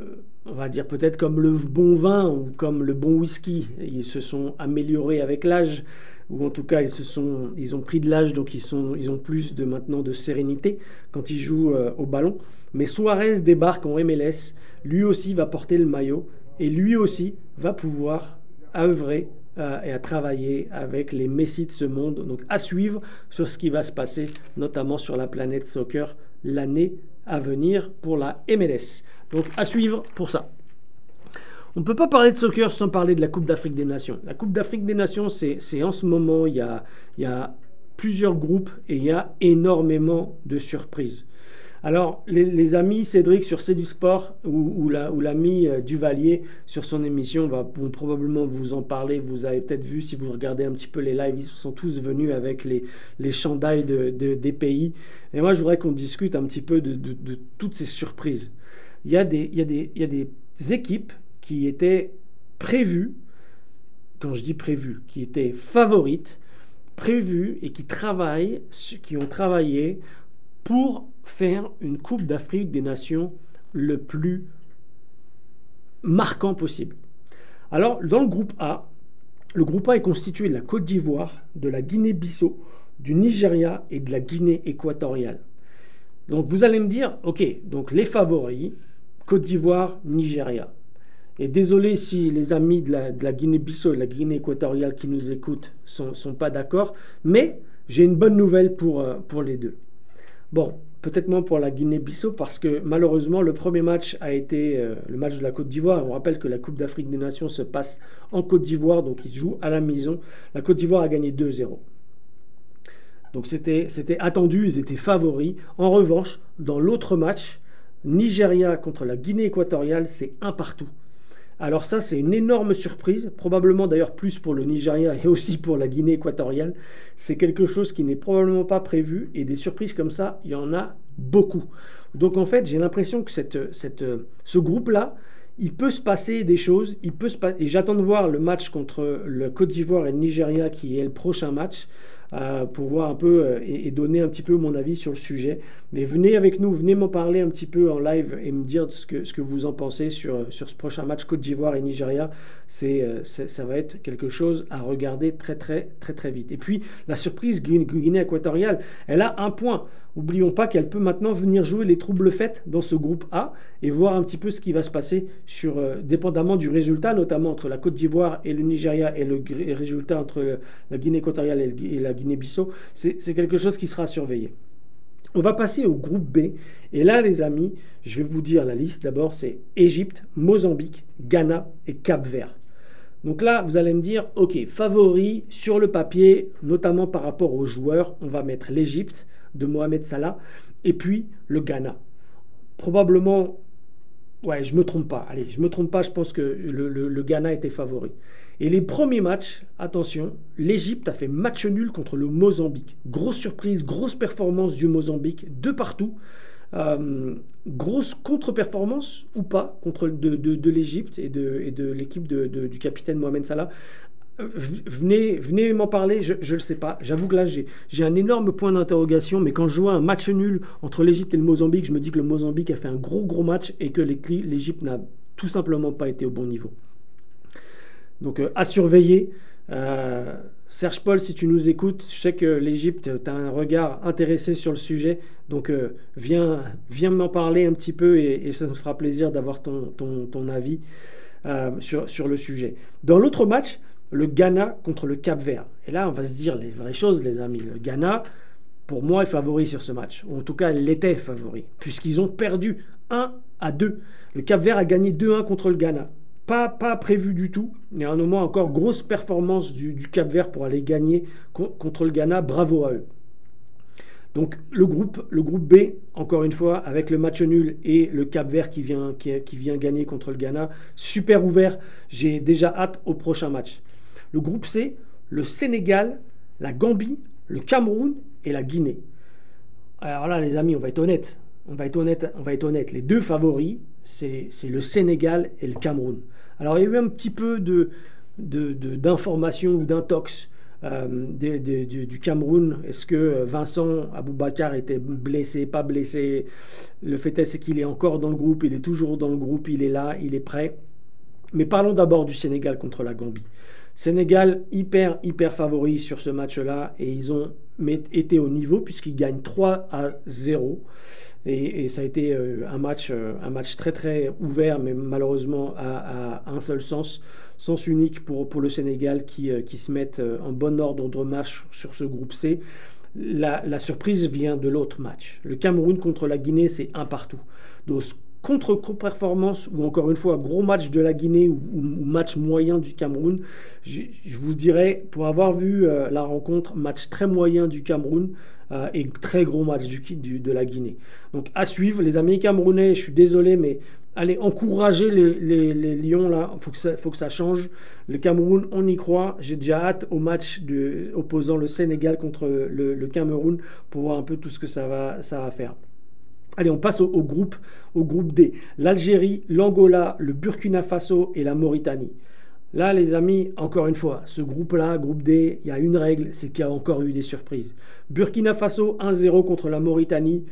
on va dire peut-être comme le bon vin ou comme le bon whisky, ils se sont améliorés avec l'âge ou en tout cas ils se sont ils ont pris de l'âge donc ils sont ils ont plus de maintenant de sérénité quand ils jouent euh, au ballon. Mais Suarez débarque en MLS, lui aussi va porter le maillot et lui aussi va pouvoir œuvrer euh, et à travailler avec les Messi de ce monde. Donc à suivre sur ce qui va se passer, notamment sur la planète soccer l'année à venir pour la MLS. Donc à suivre pour ça. On ne peut pas parler de soccer sans parler de la Coupe d'Afrique des Nations. La Coupe d'Afrique des Nations, c'est en ce moment, il y a plusieurs groupes et il y a énormément de surprises. Alors, les, amis Cédric sur C'est du Sport ou, l'ami euh, Duvalier sur son émission va, vont probablement vous en parler. Vous avez peut-être vu, si vous regardez un petit peu les lives, ils sont tous venus avec les, les chandails de, des pays. Et moi, je voudrais qu'on discute un petit peu de, toutes ces surprises. Il y, a des, il, y a des, il y a des équipes qui étaient prévues, quand je dis prévues, qui étaient favorites, prévues et qui travaillent, qui ont travaillé pour faire une Coupe d'Afrique des Nations le plus marquant possible. Alors, dans le groupe A, le groupe A est constitué de la Côte d'Ivoire, de la Guinée-Bissau, du Nigeria et de la Guinée équatoriale. Donc vous allez me dire, ok, donc les favoris, Côte d'Ivoire, Nigeria. Et désolé si les amis de la, Guinée-Bissau et de la Guinée équatoriale qui nous écoutent ne sont, pas d'accord, mais j'ai une bonne nouvelle pour, euh, pour les deux. Bon, peut-être moins pour la Guinée-Bissau parce que malheureusement le premier match a été euh, le match de la Côte d'Ivoire. On rappelle que la Coupe d'Afrique des Nations se passe en Côte d'Ivoire, donc ils jouent à la maison. La Côte d'Ivoire a gagné 2-0. Donc c'était attendu, ils étaient favoris. En revanche, dans l'autre match, Nigeria contre la Guinée équatoriale, c'est un partout. Alors ça, c'est une énorme surprise, probablement d'ailleurs plus pour le Nigeria et aussi pour la Guinée équatoriale. C'est quelque chose qui n'est probablement pas prévu et des surprises comme ça, il y en a beaucoup. Donc en fait, j'ai l'impression que ce groupe-là, il peut se passer des choses, il peut et j'attends de voir le match contre le Côte d'Ivoire et le Nigeria qui est le prochain match. Pour voir un peu euh, et, donner un petit peu mon avis sur le sujet. Mais venez avec nous, venez m'en parler un petit peu en live et me dire ce que, vous en pensez sur, sur ce prochain match Côte d'Ivoire et Nigeria. Euh, c'est, ça va être quelque chose à regarder très très très très vite. Et puis la surprise Guinée équatoriale, elle a un point. Oublions pas qu'elle peut maintenant venir jouer les troubles faits dans ce groupe A et voir un petit peu ce qui va se passer sur, dépendamment du résultat, notamment entre la Côte d'Ivoire et le Nigeria et le résultat entre la Guinée équatoriale et la Guinée Guinée-Bissau, c'est quelque chose qui sera surveillé. On va passer au groupe B. Et là, les amis, je vais vous dire la liste. D'abord, c'est Égypte, Mozambique, Ghana et Cap-Vert. Donc là, vous allez me dire, ok, favori sur le papier, notamment par rapport aux joueurs, on va mettre l'Égypte de Mohamed Salah et puis le Ghana. Probablement, ouais, je me trompe pas. Allez, je me trompe pas. Je pense que le, le Ghana était favori. Et les premiers matchs, attention, l'Égypte a fait match nul contre le Mozambique. Grosse surprise, grosse performance du Mozambique, de partout. Euh, grosse contre-performance ou pas contre de, de, l'Égypte et de, et de l'équipe du capitaine Mohamed Salah. Euh, venez, venez m'en parler, je ne le sais pas. J'avoue que là, j'ai un énorme point d'interrogation, mais quand je vois un match nul entre l'Égypte et le Mozambique, je me dis que le Mozambique a fait un gros, gros match et que l'Égypte n'a tout simplement pas été au bon niveau. Donc, euh, à surveiller. Euh, Serge Paul, si tu nous écoutes, je sais que l'Égypte, tu as un regard intéressé sur le sujet, donc viens, viens m'en parler un petit peu et, ça me fera plaisir d'avoir ton, avis sur le sujet. Dans l'autre match, le Ghana contre le Cap Vert. Et là, on va se dire les vraies choses, les amis. Le Ghana, pour moi, est favori sur ce match. Ou en tout cas, il était favori, puisqu'ils ont perdu 1 à 2. Le Cap Vert a gagné 2-1 contre le Ghana. Pas, pas prévu du tout. Y a un encore grosse performance du, Cap Vert pour aller gagner contre le Ghana. Bravo à eux. Donc le groupe, B, encore une fois, avec le match nul et le Cap Vert qui vient, qui vient gagner contre le Ghana, super ouvert. J'ai déjà hâte au prochain match. Le groupe C, le Sénégal, la Gambie, le Cameroun et la Guinée. Alors là, les amis, on va être honnête. On va être honnête, on va être honnête. Les deux favoris, c'est le Sénégal et le Cameroun. Alors il y a eu un petit peu de, d'informations ou d'intox euh, du Cameroun. Est-ce que Vincent Aboubakar était blessé, pas blessé? Le fait est, qu'il est encore dans le groupe, il est toujours dans le groupe, il est là, il est prêt. Mais parlons d'abord du Sénégal contre la Gambie. Sénégal hyper hyper favori sur ce match-là et ils ont été au niveau puisqu'ils gagnent 3 à 0 et, ça a été euh, un match, euh, un match très très ouvert mais malheureusement à, un seul sens, sens unique pour, pour le Sénégal qui, euh, qui se met en bon ordre de match sur ce groupe C. La, la surprise vient de l'autre match. Le Cameroun contre la Guinée, c'est un partout. Donc contre-performance ou encore une fois gros match de la Guinée ou, match moyen du Cameroun, je, vous dirais, pour avoir vu euh, la rencontre, match très moyen du Cameroun euh, et très gros match de la Guinée. Donc à suivre, les amis camerounais, je suis désolé, mais allez encourager les, les, Lions là, il faut, que ça, change. Le Cameroun, on y croit. J'ai déjà hâte au match opposant le Sénégal contre le, Cameroun pour voir un peu tout ce que ça va faire. Allez, on passe au, groupe, au groupe D. L'Algérie, l'Angola, le Burkina Faso et la Mauritanie. Là, les amis, encore une fois, ce groupe-là, groupe D, il y a une règle, c'est qu'il y a encore eu des surprises. Burkina Faso 1-0 contre la Mauritanie.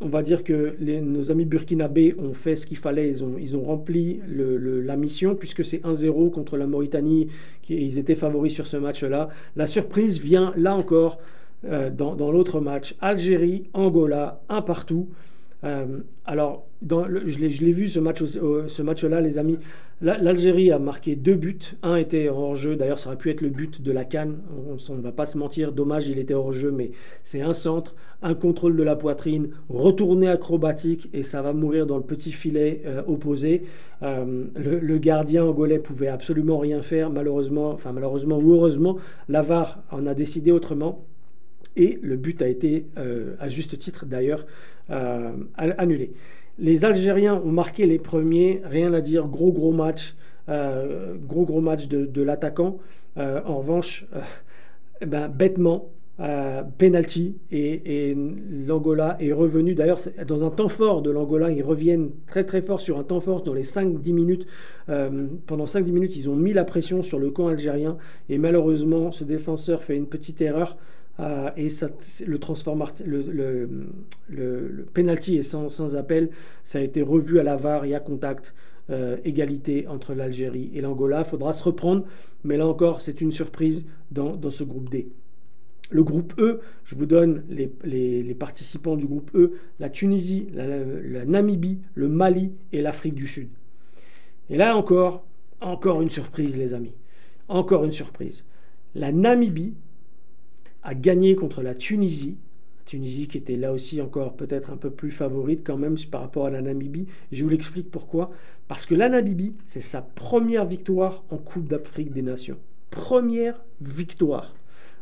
On va dire que nos amis burkinabés ont fait ce qu'il fallait, ils ont, rempli la mission, puisque c'est 1-0 contre la Mauritanie, qui, ils étaient favoris sur ce match-là. La surprise vient, là encore, euh, dans, l'autre match. Algérie, Angola, un partout. Euh, alors, je l'ai vu ce match-là, les amis. L'Algérie a marqué deux buts. Un était hors jeu. D'ailleurs, ça aurait pu être le but de la canne. On ne va pas se mentir. Dommage, il était hors jeu, mais c'est un centre, un contrôle de la poitrine, retourné acrobatique et ça va mourir dans le petit filet euh, opposé. le, gardien angolais pouvait absolument rien faire. Malheureusement, enfin malheureusement ou heureusement, Lavar en a décidé autrement. Et le but a été, euh, à juste titre d'ailleurs, euh, annulé. Les Algériens ont marqué les premiers, rien à dire, gros gros match, euh, gros gros match de, l'attaquant. en revanche, eh ben, bêtement, penalty et, l'Angola est revenu. D'ailleurs, dans un temps fort de l'Angola, ils reviennent très très fort sur un temps fort dans les 5-10 minutes. pendant 5-10 minutes, ils ont mis la pression sur le camp algérien et malheureusement, ce défenseur fait une petite erreur. Euh, et le, le, penalty est sans, appel. Ça a été revu à la VAR, il y a contact, euh, égalité entre l'Algérie et l'Angola. Faudra se reprendre, mais là encore, c'est une surprise dans, ce groupe D. Le groupe E, je vous donne les, participants du groupe E, la Tunisie, la Namibie, le Mali et l'Afrique du Sud. Et là encore, encore une surprise les amis. Encore une surprise. La Namibie a gagné contre la Tunisie. Tunisie qui était là aussi encore peut-être un peu plus favorite quand même par rapport à la Namibie. Je vous l'explique pourquoi. Parce que la Namibie, c'est sa première victoire en Coupe d'Afrique des Nations. Première victoire.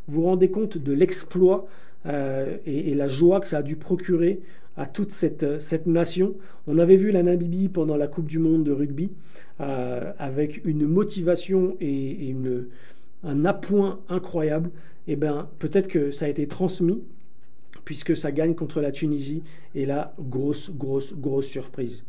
Vous vous rendez compte de l'exploit euh, et, la joie que ça a dû procurer à toute cette, cette, nation. On avait vu la Namibie pendant la Coupe du Monde de rugby euh, avec une motivation et, un appoint incroyable eh bien, peut-être que ça a été transmis, puisque ça gagne contre la Tunisie. Et là, grosse, grosse, grosse surprise.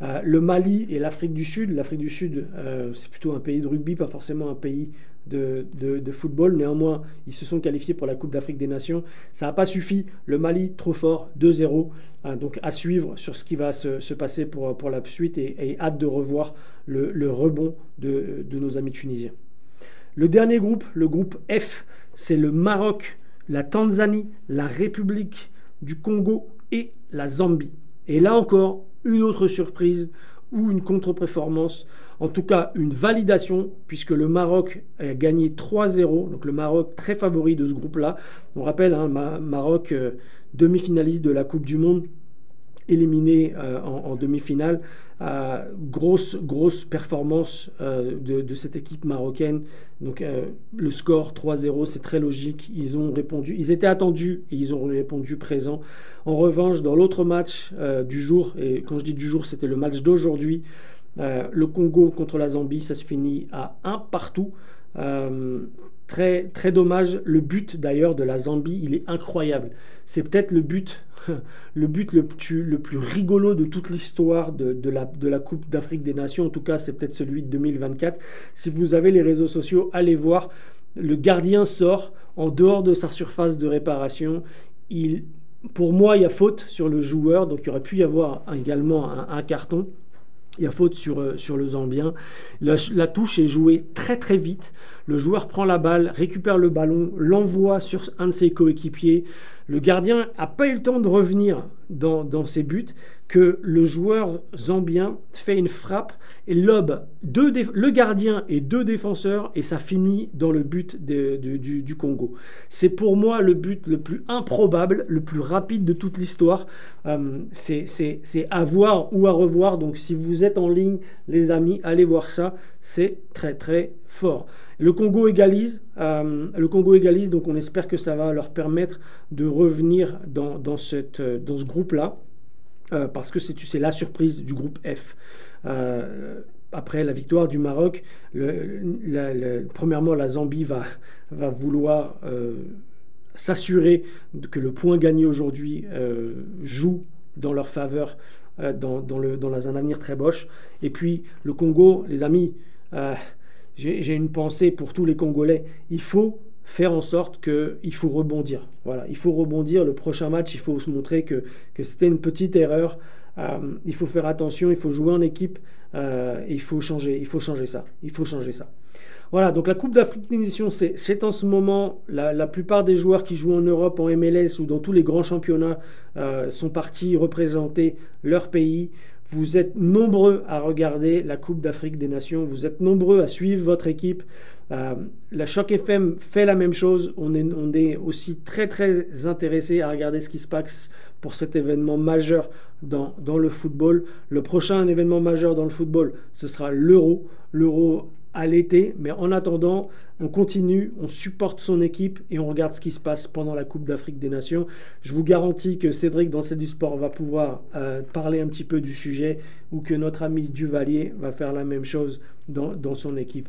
le Mali et l'Afrique du Sud. L'Afrique du Sud, c'est plutôt un pays de rugby, pas forcément un pays de, football. Néanmoins, ils se sont qualifiés pour la Coupe d'Afrique des Nations. Ça n'a pas suffi. Le Mali, trop fort, 2-0. Hein, donc à suivre sur ce qui va se, passer pour, la suite et, hâte de revoir le, rebond de, nos amis tunisiens. Le dernier groupe, le groupe F, c'est le Maroc, la Tanzanie, la République du Congo et la Zambie. Et là encore, une autre surprise ou une contre-performance en tout cas une validation, puisque le Maroc a gagné 3-0, donc le Maroc très favori de ce groupe-là. On rappelle, hein, Maroc euh, demi-finaliste de la Coupe du Monde, éliminé euh, en, demi-finale. Euh, grosse, grosse performance de, cette équipe marocaine. Donc le score 3-0, c'est très logique. Ils ont répondu, ils étaient attendus et ils ont répondu présent. En revanche, dans l'autre match du jour, et quand je dis du jour, c'était le match d'aujourd'hui, euh, le Congo contre la Zambie, ça se finit à un partout. Très, dommage. Le but d'ailleurs de la Zambie, il est incroyable. C'est peut-être le but, le but le plus, rigolo de toute l'histoire de, la, Coupe d'Afrique des Nations. En tout cas, c'est peut-être celui de 2024. Si vous avez les réseaux sociaux, allez voir. Le gardien sort en dehors de sa surface de réparation. Il, pour moi, il y a faute sur le joueur, donc il aurait pu y avoir également un carton. Il y a faute sur, euh, le Zambien. La, la, touche est jouée très très vite. Le joueur prend la balle, récupère le ballon, l'envoie sur un de ses coéquipiers. Le gardien n'a pas eu le temps de revenir dans, ses buts que le joueur zambien fait une frappe et lobe le gardien et deux défenseurs et ça finit dans le but du, Congo. C'est pour moi le but le plus improbable, le plus rapide de toute l'histoire. Euh, c'est à voir ou à revoir. Donc si vous êtes en ligne, les amis, allez voir ça. C'est très très fort. Le Congo égalise. Euh, le Congo égalise, donc on espère que ça va leur permettre de revenir dans, dans ce groupe-là, euh, parce que c'est la surprise du groupe F. Euh, après la victoire du Maroc, premièrement, la Zambie va, vouloir s'assurer que le point gagné aujourd'hui joue dans leur faveur dans un avenir très boche. Et puis le Congo, les amis, j'ai une pensée pour tous les Congolais. Il faut faire en sorte qu'il faut rebondir. Voilà, il faut rebondir. Le prochain match, il faut se montrer que, que c'était une petite erreur. Euh, il faut faire attention, il faut jouer en équipe. Euh, il faut changer, il faut changer ça. Il faut changer ça. Voilà, donc la Coupe d'Afrique des Nations, c'est en ce moment, la, plupart des joueurs qui jouent en Europe, en MLS ou dans tous les grands championnats euh, sont partis représenter leur pays. Vous êtes nombreux à regarder la Coupe d'Afrique des Nations. Vous êtes nombreux à suivre votre équipe. Euh, la Choc FM fait la même chose. On est, aussi très très intéressé à regarder ce qui se passe pour cet événement majeur dans, dans le football. Le prochain événement majeur dans le football, ce sera l'Euro. L'Euro à l'été. Mais en attendant, on continue, on supporte son équipe et on regarde ce qui se passe pendant la Coupe d'Afrique des Nations. Je vous garantis que Cédric, dans C'est du sport, va pouvoir euh, parler un petit peu du sujet ou que notre ami Duvalier va faire la même chose dans, son équipe.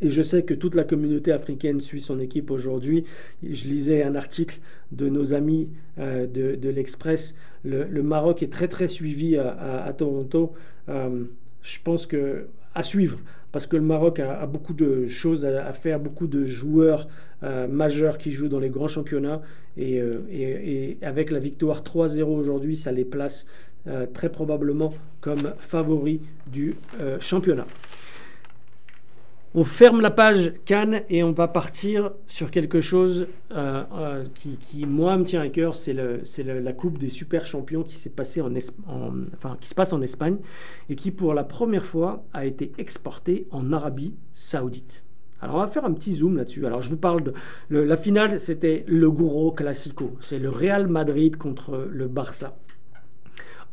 Et je sais que toute la communauté africaine suit son équipe aujourd'hui. Je lisais un article de nos amis euh, de, l'Express. Le, Maroc est très très suivi à, Toronto. Euh, je pense que à suivre parce que le Maroc a, beaucoup de choses à, faire, beaucoup de joueurs euh, majeurs qui jouent dans les grands championnats. Et, euh, avec la victoire 3-0 aujourd'hui, ça les place euh, très probablement comme favoris du championnat. On ferme la page Cannes et on va partir sur quelque chose euh, euh, qui, moi, me tient à cœur. C'est la Coupe des Super Champions qui, se passe en Espagne et qui, pour la première fois, a été exportée en Arabie Saoudite. Alors, on va faire un petit zoom là-dessus. Alors, je vous parle de. la finale, c'était le gros classico. C'est le Real Madrid contre le Barça.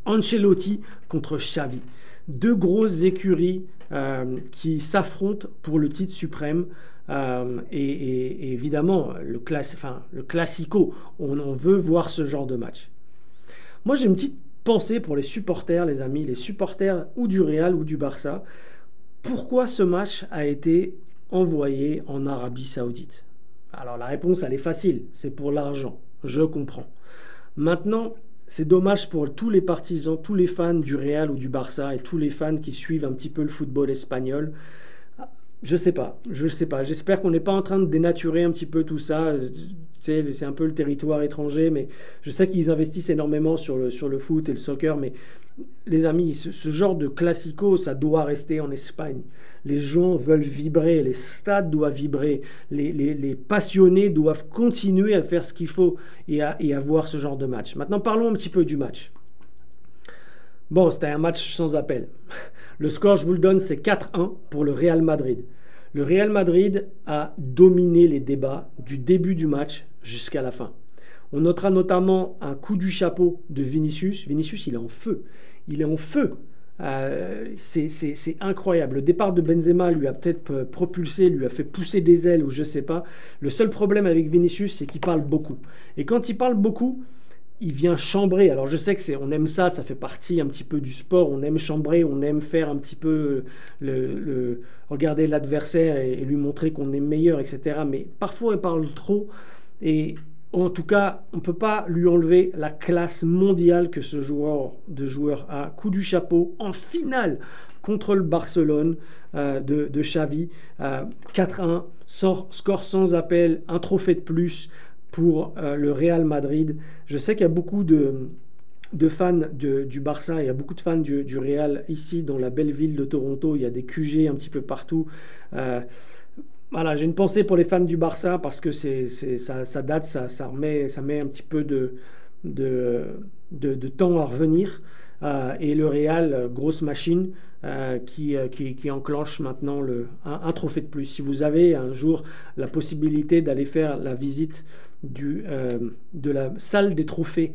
Ancelotti contre Xavi. Deux grosses écuries euh, qui s'affrontent pour le titre suprême. Euh, et, évidemment, le, enfin, le classico, on, veut voir ce genre de match. Moi, j'ai une petite pensée pour les supporters, les amis, les supporters ou du Real ou du Barça. Pourquoi ce match a été envoyé en Arabie Saoudite? Alors la réponse, elle est facile, c'est pour l'argent, je comprends. Maintenant, c'est dommage pour tous les partisans, tous les fans du Real ou du Barça et tous les fans qui suivent un petit peu le football espagnol. Je sais pas, je sais pas. J'espère qu'on n'est pas en train de dénaturer un petit peu tout ça. C'est un peu le territoire étranger, mais je sais qu'ils investissent énormément sur le, sur le foot et le soccer, mais les amis, ce, genre de classico, ça doit rester en Espagne. Les gens veulent vibrer, les stades doivent vibrer, les, passionnés doivent continuer à faire ce qu'il faut et à, et à ce genre de match. Maintenant, parlons un petit peu du match. Bon, c'était un match sans appel. Le score, je vous le donne, c'est 4-1 pour le Real Madrid. Le Real Madrid a dominé les débats du début du match jusqu'à la fin. On notera notamment un coup du chapeau de Vinicius. Vinicius, il est en feu. Il est en feu. Euh, c'est incroyable. Le départ de Benzema lui a peut-être propulsé, lui a fait pousser des ailes ou je sais pas. Le seul problème avec Vinicius, c'est qu'il parle beaucoup. Et quand il parle beaucoup, il vient chambrer. Alors je sais que c'est, on aime ça, ça fait partie un petit peu du sport. On aime chambrer, on aime faire un petit peu le, regarder l'adversaire et, lui montrer qu'on est meilleur, etc. Mais parfois il parle trop et en tout cas, on ne peut pas lui enlever la classe mondiale que ce joueur de joueur a. Coup du chapeau en finale contre le Barcelone euh, de, de, Xavi. 4-1, euh, score sans appel, un trophée de plus pour euh, le Real Madrid. Je sais qu'il y a beaucoup de, fans du Barça, il y a beaucoup de fans du, Real ici dans la belle ville de Toronto, il y a des QG un petit peu partout. Euh, voilà, j'ai une pensée pour les fans du Barça parce que c'est, ça, date, ça, remet, ça met un petit peu de, de, temps à revenir. Euh, et le Real, grosse machine qui, qui, qui, enclenche maintenant le, un, trophée de plus. Si vous avez un jour la possibilité d'aller faire la visite du, euh, de la salle des trophées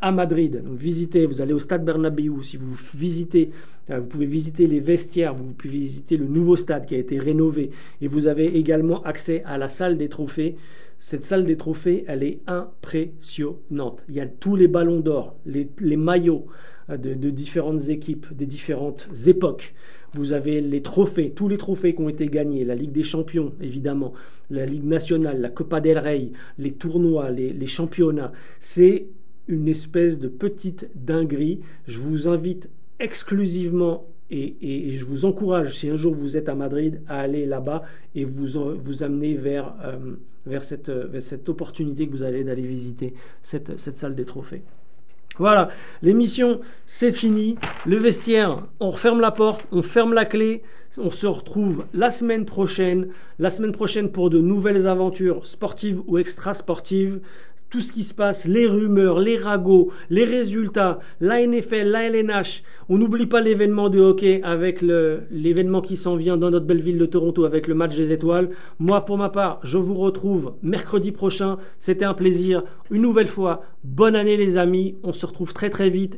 à Madrid. Visitez, vous allez au stade Bernabéu. Si vous visitez, euh, vous pouvez visiter les vestiaires, vous pouvez visiter le nouveau stade qui a été rénové. Et vous avez également accès à la salle des trophées. Cette salle des trophées, elle est impressionnante. Il y a tous les ballons d'or, les, les maillots euh, de, différentes équipes, des différentes époques. Vous avez les trophées, tous les trophées qui ont été gagnés, la Ligue des Champions, évidemment, la Ligue nationale, la Copa del Rey, les tournois, les, championnats. C'est une espèce de petite dinguerie. Je vous invite exclusivement et, je vous encourage, si un jour vous êtes à Madrid, à aller là-bas et vous, vous amener vers, euh, vers, cette, vers, cette, opportunité que vous allez d'aller visiter cette, cette salle des trophées. Voilà, l'émission, c'est fini. Le vestiaire, on referme la porte, on ferme la clé. On se retrouve la semaine prochaine. La semaine prochaine pour de nouvelles aventures sportives ou extra-sportives tout ce qui se passe, les rumeurs, les ragots, les résultats, la NFL, la LNH. On n'oublie pas l'événement de hockey avec l'événement qui s'en vient dans notre belle ville de Toronto avec le match des étoiles. Moi, pour ma part, je vous retrouve mercredi prochain. C'était un plaisir. Une nouvelle fois, bonne année les amis. On se retrouve très très vite